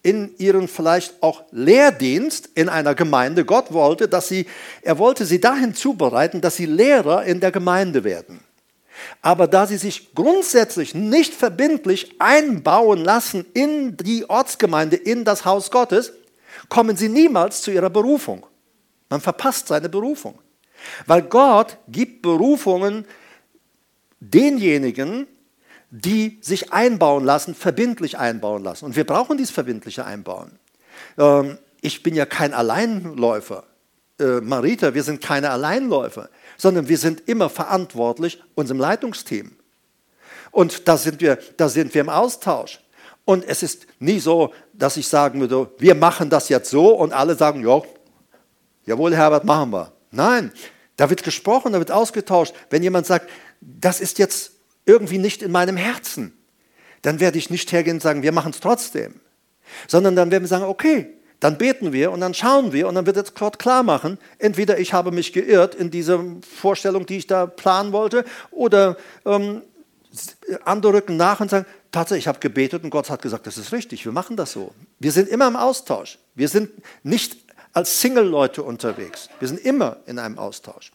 in ihren vielleicht auch Lehrdienst in einer Gemeinde. Gott wollte, dass sie, er wollte sie dahin zubereiten, dass sie Lehrer in der Gemeinde werden. Aber da sie sich grundsätzlich nicht verbindlich einbauen lassen in die Ortsgemeinde, in das Haus Gottes, kommen sie niemals zu ihrer Berufung. Man verpasst seine Berufung. Weil Gott gibt Berufungen denjenigen, die sich einbauen lassen, verbindlich einbauen lassen. Und wir brauchen dieses verbindliche Einbauen. Ähm, ich bin ja kein Alleinläufer. Äh, Marita, wir sind keine Alleinläufer, sondern wir sind immer verantwortlich unserem Leitungsteam. Und da sind wir, da sind wir im Austausch. Und es ist nie so, dass ich sagen würde, wir machen das jetzt so und alle sagen, ja, jawohl, Herbert, machen wir. Nein, da wird gesprochen, da wird ausgetauscht. Wenn jemand sagt, das ist jetzt irgendwie nicht in meinem Herzen, dann werde ich nicht hergehen und sagen, wir machen es trotzdem. Sondern dann werden wir sagen, okay, dann beten wir und dann schauen wir und dann wird es Gott klar machen, entweder ich habe mich geirrt in dieser Vorstellung, die ich da planen wollte, oder ähm, andere rücken nach und sagen, tatsächlich, ich habe gebetet und Gott hat gesagt, das ist richtig, wir machen das so. Wir sind immer im Austausch. Wir sind nicht als Single-Leute unterwegs. Wir sind immer in einem Austausch.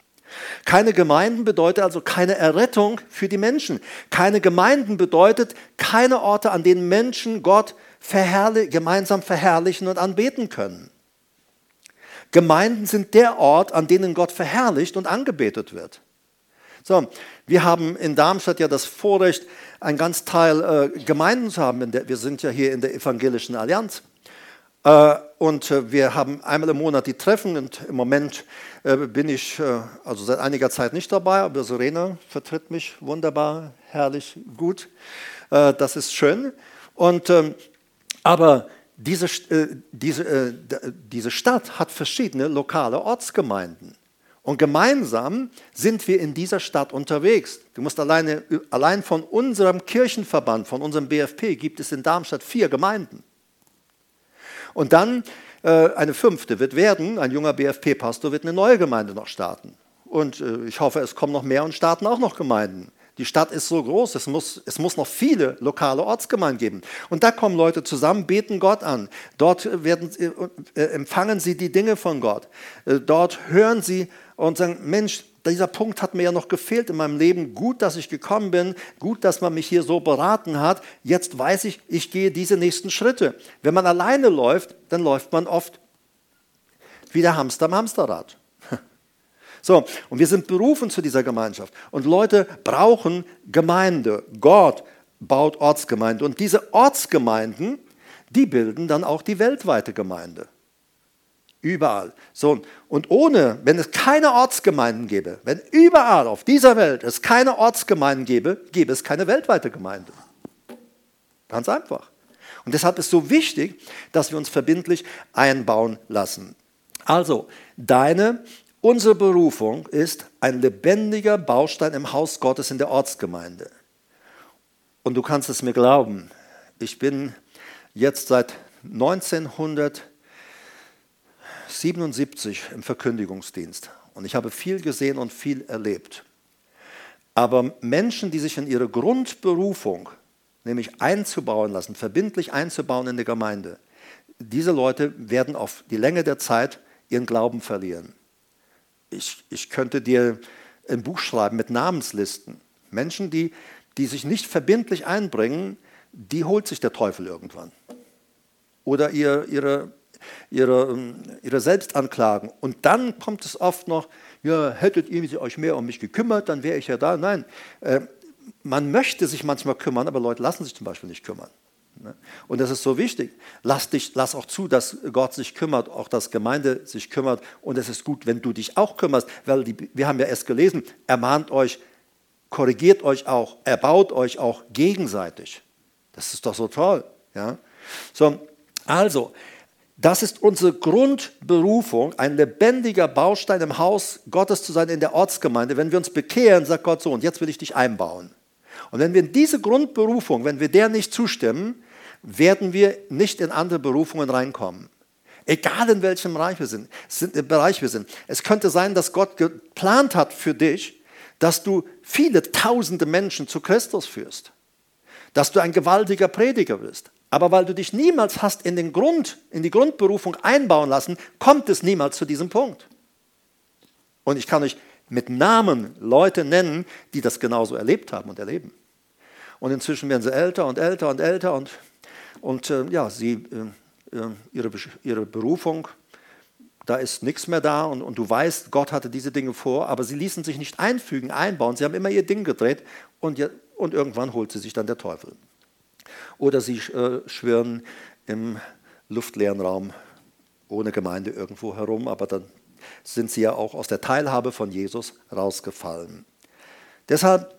Keine Gemeinden bedeutet also keine Errettung für die Menschen. Keine Gemeinden bedeutet keine Orte, an denen Menschen Gott verherrlich, gemeinsam verherrlichen und anbeten können. Gemeinden sind der Ort, an denen Gott verherrlicht und angebetet wird. So, wir haben in Darmstadt ja das Vorrecht, ein ganz Teil äh, Gemeinden zu haben. Der, wir sind ja hier in der Evangelischen Allianz. Äh, und äh, wir haben einmal im Monat die Treffen und im Moment äh, bin ich also seit einiger Zeit nicht dabei, aber Serena vertritt mich wunderbar, herrlich, gut. Das ist schön. Und, ähm, aber diese, diese, diese Stadt hat verschiedene lokale Ortsgemeinden. Und gemeinsam sind wir in dieser Stadt unterwegs. Du musst alleine, allein von unserem Kirchenverband, von unserem BFP, gibt es in Darmstadt vier Gemeinden. Und dann äh, eine fünfte wird werden, ein junger BFP-Pastor wird eine neue Gemeinde noch starten. Und äh, ich hoffe, es kommen noch mehr und starten auch noch Gemeinden. Die Stadt ist so groß, es muss, es muss noch viele lokale Ortsgemeinden geben. Und da kommen Leute zusammen, beten Gott an. Dort werden, äh, empfangen sie die Dinge von Gott. Äh, dort hören sie und sagen, Mensch, dieser Punkt hat mir ja noch gefehlt in meinem Leben. Gut, dass ich gekommen bin. Gut, dass man mich hier so beraten hat. Jetzt weiß ich, ich gehe diese nächsten Schritte. Wenn man alleine läuft, dann läuft man oft wie der Hamster am Hamsterrad. So, und wir sind berufen zu dieser Gemeinschaft. Und Leute brauchen Gemeinde. Gott baut Ortsgemeinde. Und diese Ortsgemeinden, die bilden dann auch die weltweite Gemeinde. Überall. So, und ohne, wenn es keine Ortsgemeinden gäbe, wenn überall auf dieser Welt es keine Ortsgemeinden gäbe, gäbe es keine weltweite Gemeinde. Ganz einfach. Und deshalb ist es so wichtig, dass wir uns verbindlich einbauen lassen. Also, deine, unsere Berufung ist ein lebendiger Baustein im Haus Gottes in der Ortsgemeinde. Und du kannst es mir glauben, ich bin jetzt seit 1900 77 im Verkündigungsdienst und ich habe viel gesehen und viel erlebt. Aber Menschen, die sich in ihre Grundberufung, nämlich einzubauen lassen, verbindlich einzubauen in die Gemeinde, diese Leute werden auf die Länge der Zeit ihren Glauben verlieren. Ich, ich könnte dir ein Buch schreiben mit Namenslisten. Menschen, die, die sich nicht verbindlich einbringen, die holt sich der Teufel irgendwann. Oder ihr, ihre ihre, ähm, ihre Selbstanklagen. Und dann kommt es oft noch, ja, hättet ihr euch mehr um mich gekümmert, dann wäre ich ja da. Nein, äh, man möchte sich manchmal kümmern, aber Leute lassen sich zum Beispiel nicht kümmern. Ne? Und das ist so wichtig. Lass, dich, lass auch zu, dass Gott sich kümmert, auch dass Gemeinde sich kümmert. Und es ist gut, wenn du dich auch kümmerst, weil die, wir haben ja erst gelesen, ermahnt euch, korrigiert euch auch, erbaut euch auch gegenseitig. Das ist doch so toll. Ja? So, also, das ist unsere Grundberufung, ein lebendiger Baustein im Haus Gottes zu sein in der Ortsgemeinde. Wenn wir uns bekehren, sagt Gott so, und jetzt will ich dich einbauen. Und wenn wir diese Grundberufung, wenn wir der nicht zustimmen, werden wir nicht in andere Berufungen reinkommen. Egal in welchem Bereich wir sind. Bereich wir sind. Es könnte sein, dass Gott geplant hat für dich, dass du viele tausende Menschen zu Christus führst. Dass du ein gewaltiger Prediger bist. Aber weil du dich niemals hast in, den Grund, in die Grundberufung einbauen lassen, kommt es niemals zu diesem Punkt. Und ich kann euch mit Namen Leute nennen, die das genauso erlebt haben und erleben. Und inzwischen werden sie älter und älter und älter und, und äh, ja, sie äh, äh, ihre, ihre Berufung, da ist nichts mehr da und, und, du weißt, Gott hatte diese Dinge vor, aber sie ließen sich nicht einfügen, einbauen. Sie haben immer ihr Ding gedreht und, und irgendwann holt sie sich dann der Teufel. Oder sie äh, schwirren im luftleeren Raum ohne Gemeinde irgendwo herum, aber dann sind sie ja auch aus der Teilhabe von Jesus rausgefallen. Deshalb,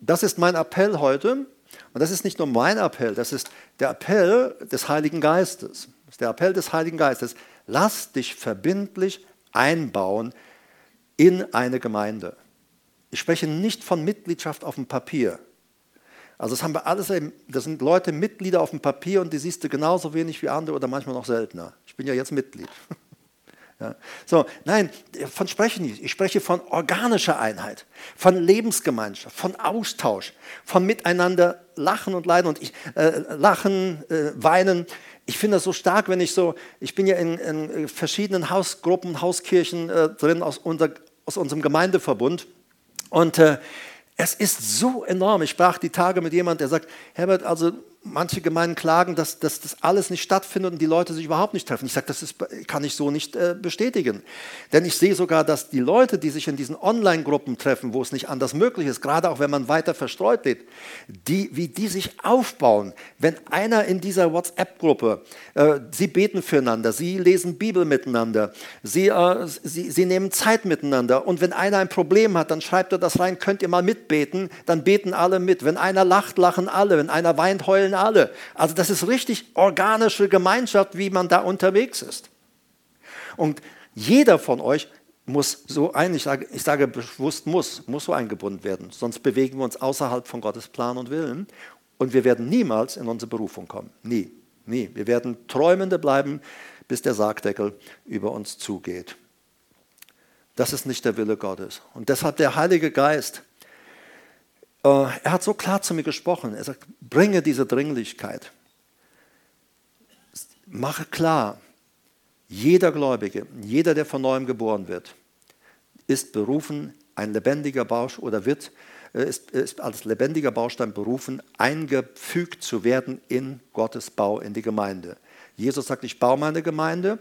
das ist mein Appell heute. Und das ist nicht nur mein Appell, das ist der Appell des Heiligen Geistes. Das ist der Appell des Heiligen Geistes. Lass dich verbindlich einbauen in eine Gemeinde. Ich spreche nicht von Mitgliedschaft auf dem Papier. Also das haben wir alles, das sind Leute Mitglieder auf dem Papier und die siehst du genauso wenig wie andere oder manchmal noch seltener. Ich bin ja jetzt Mitglied. Ja. So, nein, von spreche ich nicht. Ich spreche von organischer Einheit, von Lebensgemeinschaft, von Austausch, von miteinander lachen und leiden und ich, äh, lachen, äh, weinen. Ich finde das so stark, wenn ich so, ich bin ja in, in verschiedenen Hausgruppen, Hauskirchen äh, drin aus, unser, aus unserem Gemeindeverbund und äh, es ist so enorm. Ich sprach die Tage mit jemandem, der sagt, Herbert, also manche Gemeinden klagen, dass, dass, das alles nicht stattfindet und die Leute sich überhaupt nicht treffen. Ich sage, das ist, kann ich so nicht äh, bestätigen. Denn ich sehe sogar, dass die Leute, die sich in diesen Online-Gruppen treffen, wo es nicht anders möglich ist, gerade auch wenn man weiter verstreut lebt, die, wie die sich aufbauen. Wenn einer in dieser WhatsApp-Gruppe, äh, sie beten füreinander, sie lesen Bibel miteinander, sie, äh, sie, sie nehmen Zeit miteinander und wenn einer ein Problem hat, dann schreibt er das rein, könnt ihr mal mitbeten, dann beten alle mit. Wenn einer lacht, lachen alle. Wenn einer weint, heulen alle. Also das ist richtig organische Gemeinschaft, wie man da unterwegs ist. Und jeder von euch muss so ein, ich sage, ich sage bewusst muss, muss so eingebunden werden. Sonst bewegen wir uns außerhalb von Gottes Plan und Willen und wir werden niemals in unsere Berufung kommen. Nie, nie. Wir werden Träumende bleiben, bis der Sargdeckel über uns zugeht. Das ist nicht der Wille Gottes. Und deshalb der Heilige Geist er hat so klar zu mir gesprochen. Er sagt, bringe diese Dringlichkeit. Mache klar, jeder Gläubige, jeder, der von neuem geboren wird, ist berufen, ein lebendiger Bausch oder wird äh, ist, ist als lebendiger Baustein berufen, eingefügt zu werden in Gottes Bau, in die Gemeinde. Jesus sagt, ich baue meine Gemeinde,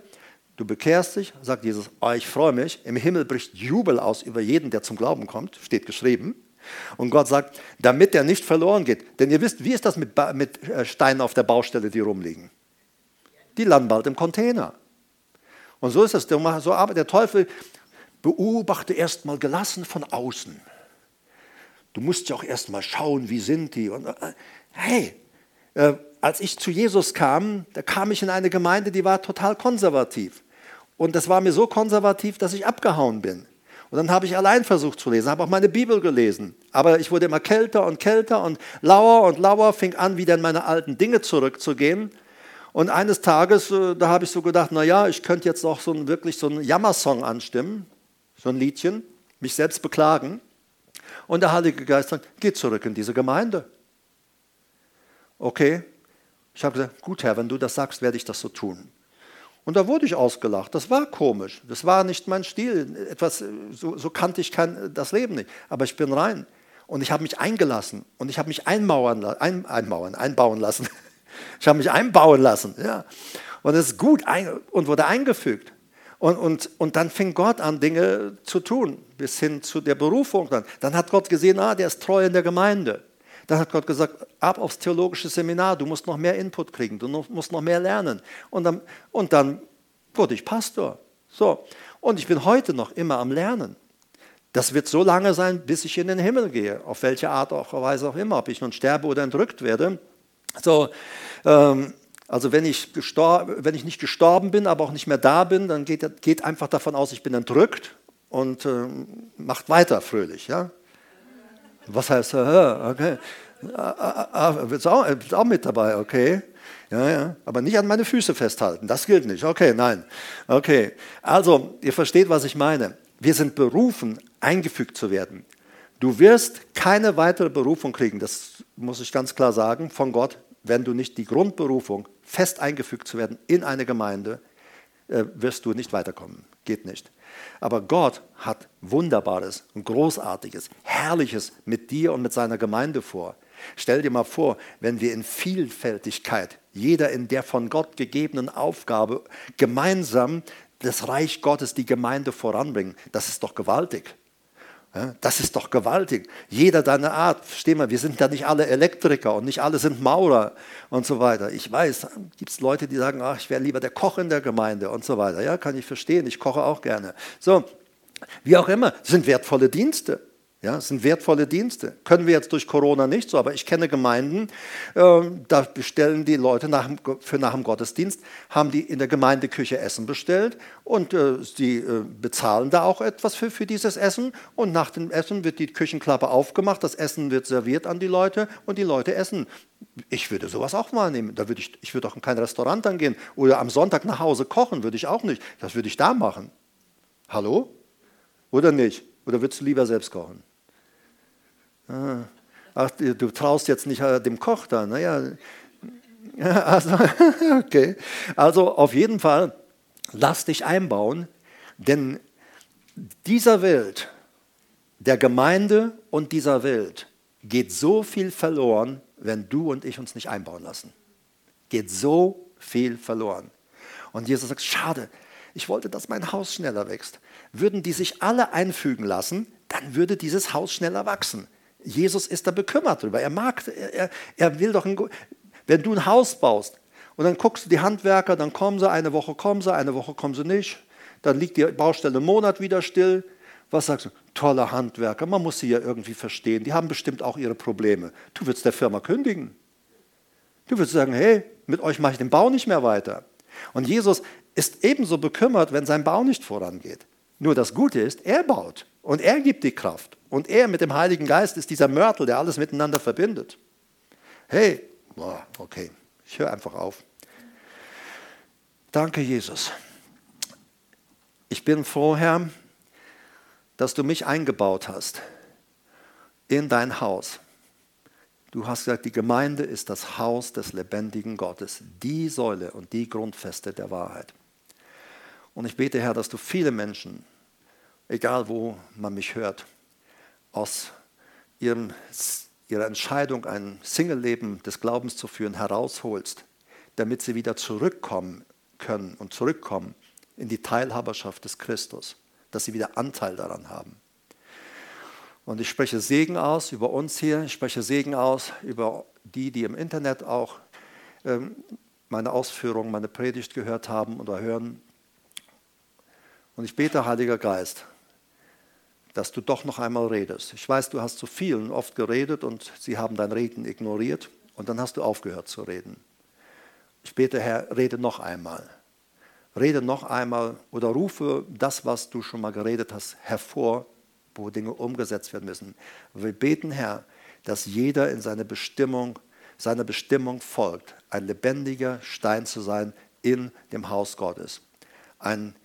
du bekehrst dich, sagt Jesus, oh, ich freue mich, im Himmel bricht Jubel aus über jeden, der zum Glauben kommt, steht geschrieben. Und Gott sagt, damit der nicht verloren geht. Denn ihr wisst, wie ist das mit, mit äh, Steinen auf der Baustelle, die rumliegen? Die landen bald im Container. Und so ist es. So arbeitet der Teufel. Beobachte erst mal gelassen von außen. Du musst ja auch erst mal schauen, wie sind die. Und, äh, hey, äh, als ich zu Jesus kam, da kam ich in eine Gemeinde, die war total konservativ. Und das war mir so konservativ, dass ich abgehauen bin. Und dann habe ich allein versucht zu lesen, habe auch meine Bibel gelesen. Aber ich wurde immer kälter und kälter und lauer und lauer, fing an, wieder in meine alten Dinge zurückzugehen. Und eines Tages, äh, da habe ich so gedacht, naja, ich könnte jetzt auch so ein, wirklich so einen Jammersong anstimmen, so ein Liedchen, mich selbst beklagen. Und der Heilige Geist sagt, geh zurück in diese Gemeinde. Okay, ich habe gesagt, gut Herr, wenn du das sagst, werde ich das so tun. Und da wurde ich ausgelacht. Das war komisch. Das war nicht mein Stil. Etwas, so, so kannte ich kein, das Leben nicht. Aber ich bin rein. Und ich habe mich eingelassen. Und ich habe mich einmauern, ein, einmauern, einbauen lassen. Ich habe mich einbauen lassen. Ja. Und es ist gut ein, und wurde eingefügt. Und, und, und dann fing Gott an, Dinge zu tun, bis hin zu der Berufung. Dann, dann hat Gott gesehen, ah, der ist treu in der Gemeinde. Dann hat Gott gesagt, ab aufs theologische Seminar, du musst noch mehr Input kriegen, du musst noch mehr lernen. Und dann, und dann wurde ich Pastor. So. Und ich bin heute noch immer am Lernen. Das wird so lange sein, bis ich in den Himmel gehe, auf welche Art auch Weise auch immer, ob ich nun sterbe oder entrückt werde. So, ähm, also wenn ich, wenn ich nicht gestorben bin, aber auch nicht mehr da bin, dann geht, geht einfach davon aus, ich bin entrückt und äh, macht weiter fröhlich. Ja? Was heißt, okay, ah, ah, bist auch, bist auch mit dabei, okay. Ja, ja, aber nicht an meine Füße festhalten, das gilt nicht. Okay, nein. Okay, also ihr versteht, was ich meine. Wir sind berufen, eingefügt zu werden. Du wirst keine weitere Berufung kriegen, das muss ich ganz klar sagen, von Gott, wenn du nicht die Grundberufung, fest eingefügt zu werden in eine Gemeinde, äh, wirst du nicht weiterkommen. Geht nicht. Aber Gott hat Wunderbares und Großartiges, Herrliches mit dir und mit seiner Gemeinde vor. Stell dir mal vor, wenn wir in Vielfältigkeit, jeder in der von Gott gegebenen Aufgabe, gemeinsam das Reich Gottes, die Gemeinde voranbringen. Das ist doch gewaltig. Das ist doch gewaltig. Jeder deine Art. Versteh mal, wir sind ja nicht alle Elektriker und nicht alle sind Maurer und so weiter. Ich weiß, gibt es Leute, die sagen, ach, ich wäre lieber der Koch in der Gemeinde und so weiter. Ja, kann ich verstehen. Ich koche auch gerne. So, wie auch immer, sind wertvolle Dienste. Ja, es sind wertvolle Dienste. Können wir jetzt durch Corona nicht so, aber ich kenne Gemeinden, äh, da bestellen die Leute nach, für nach dem Gottesdienst, haben die in der Gemeindeküche Essen bestellt und äh, äh, bezahlen da auch etwas für, für dieses Essen und nach dem Essen wird die Küchenklappe aufgemacht, das Essen wird serviert an die Leute und die Leute essen. Ich würde sowas auch wahrnehmen. Da würde ich, ich würde auch in kein Restaurant dann gehen oder am Sonntag nach Hause kochen, würde ich auch nicht. Das würde ich da machen. Hallo? Oder nicht? Oder würdest du lieber selbst kochen? Ah. Ach, du traust jetzt nicht äh, dem Koch da. Naja, also, okay. Also auf jeden Fall, lass dich einbauen, denn dieser Welt, der Gemeinde und dieser Welt geht so viel verloren, wenn du und ich uns nicht einbauen lassen. Geht so viel verloren. Und Jesus sagt, schade, ich wollte, dass mein Haus schneller wächst. Würden die sich alle einfügen lassen, dann würde dieses Haus schneller wachsen. Jesus ist da bekümmert drüber. Er mag, er, er will doch, ein, wenn du ein Haus baust und dann guckst du die Handwerker, dann kommen sie, eine Woche kommen sie, eine Woche kommen sie nicht, dann liegt die Baustelle einen Monat wieder still. Was sagst du? Toller Handwerker, man muss sie ja irgendwie verstehen. Die haben bestimmt auch ihre Probleme. Du würdest der Firma kündigen. Du würdest sagen, hey, mit euch mache ich den Bau nicht mehr weiter. Und Jesus ist ebenso bekümmert, wenn sein Bau nicht vorangeht. Nur das Gute ist, er baut und er gibt die Kraft. Und er mit dem Heiligen Geist ist dieser Mörtel, der alles miteinander verbindet. Hey, okay, ich höre einfach auf. Danke, Jesus. Ich bin froh, Herr, dass du mich eingebaut hast in dein Haus. Du hast gesagt, die Gemeinde ist das Haus des lebendigen Gottes, die Säule und die Grundfeste der Wahrheit. Und ich bete, Herr, dass du viele Menschen, egal wo man mich hört, aus ihrem, ihrer Entscheidung, ein Single-Leben des Glaubens zu führen, herausholst, damit sie wieder zurückkommen können und zurückkommen in die Teilhaberschaft des Christus, dass sie wieder Anteil daran haben. Und ich spreche Segen aus über uns hier, ich spreche Segen aus über die, die im Internet auch ähm, meine Ausführungen, meine Predigt gehört haben oder hören. Und ich bete, Heiliger Geist, dass du doch noch einmal redest. Ich weiß, du hast zu vielen oft geredet und sie haben dein Reden ignoriert und dann hast du aufgehört zu reden. Ich bete, Herr, rede noch einmal. Rede noch einmal oder rufe das, was du schon mal geredet hast, hervor, wo Dinge umgesetzt werden müssen. Wir beten, Herr, dass jeder in seine Bestimmung, seiner Bestimmung folgt, ein lebendiger Stein zu sein in dem Haus Gottes. Ein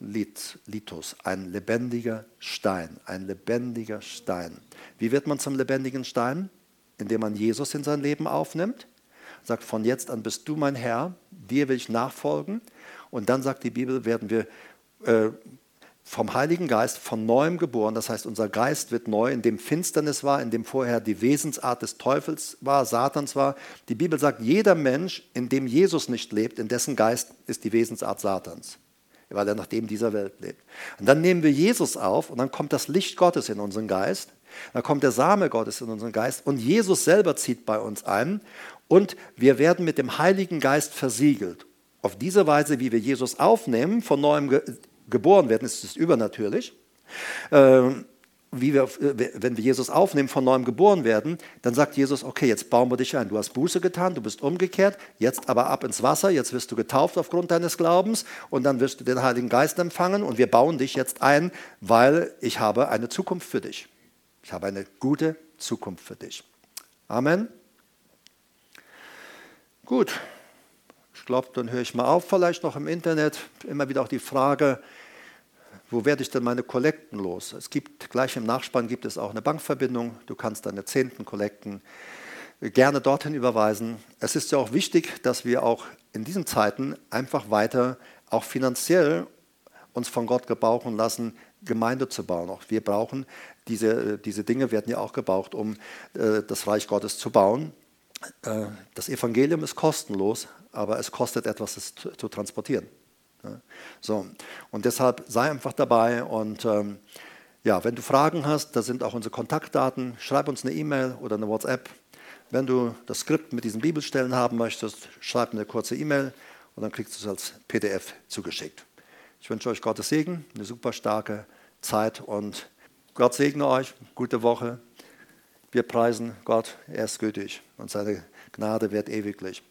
Zaolitos, ein lebendiger Stein, ein lebendiger Stein. Wie wird man zum lebendigen Stein? Indem man Jesus in sein Leben aufnimmt, sagt, von jetzt an bist du mein Herr, dir will ich nachfolgen. Und dann sagt die Bibel, werden wir äh, vom Heiligen Geist von neuem geboren. Das heißt, unser Geist wird neu, in dem Finsternis war, in dem vorher die Wesensart des Teufels war, Satans war. Die Bibel sagt, jeder Mensch, in dem Jesus nicht lebt, in dessen Geist ist die Wesensart Satans weil er nach dem dieser Welt lebt. Und dann nehmen wir Jesus auf und dann kommt das Licht Gottes in unseren Geist, dann kommt der Same Gottes in unseren Geist und Jesus selber zieht bei uns ein und wir werden mit dem Heiligen Geist versiegelt. Auf diese Weise, wie wir Jesus aufnehmen, von neuem geboren werden, ist es übernatürlich. Ähm, wie wir, äh, wenn wir Jesus aufnehmen, von neuem geboren werden, dann sagt Jesus, okay, jetzt bauen wir dich ein. Du hast Buße getan, du bist umgekehrt, jetzt aber ab ins Wasser, jetzt wirst du getauft aufgrund deines Glaubens und dann wirst du den Heiligen Geist empfangen und wir bauen dich jetzt ein, weil ich habe eine Zukunft für dich. Ich habe eine gute Zukunft für dich. Amen. Gut, ich glaube, dann höre ich mal auf, vielleicht noch im Internet, immer wieder auch die Frage, wo werde ich denn meine Kollekten los? Es gibt gleich im Nachspann gibt es auch eine Bankverbindung. Du kannst deine zehnten Kollekten gerne dorthin überweisen. Es ist ja auch wichtig, dass wir auch in diesen Zeiten einfach weiter auch finanziell uns von Gott gebrauchen lassen, Gemeinde zu bauen. Auch wir brauchen diese, diese Dinge, werden ja auch gebraucht, um äh, das Reich Gottes zu bauen. Äh, das Evangelium ist kostenlos, aber es kostet etwas, es zu, zu transportieren. Ja. So, und deshalb sei einfach dabei und ähm, ja, wenn du Fragen hast, da sind auch unsere Kontaktdaten. Schreib uns eine E-Mail oder eine WhatsApp. Wenn du das Skript mit diesen Bibelstellen haben möchtest, schreib eine kurze E-Mail und dann kriegst du es als PDF zugeschickt. Ich wünsche euch Gottes Segen, eine super starke Zeit und Gott segne euch, gute Woche. Wir preisen Gott, er ist gütig und seine Gnade wird ewiglich.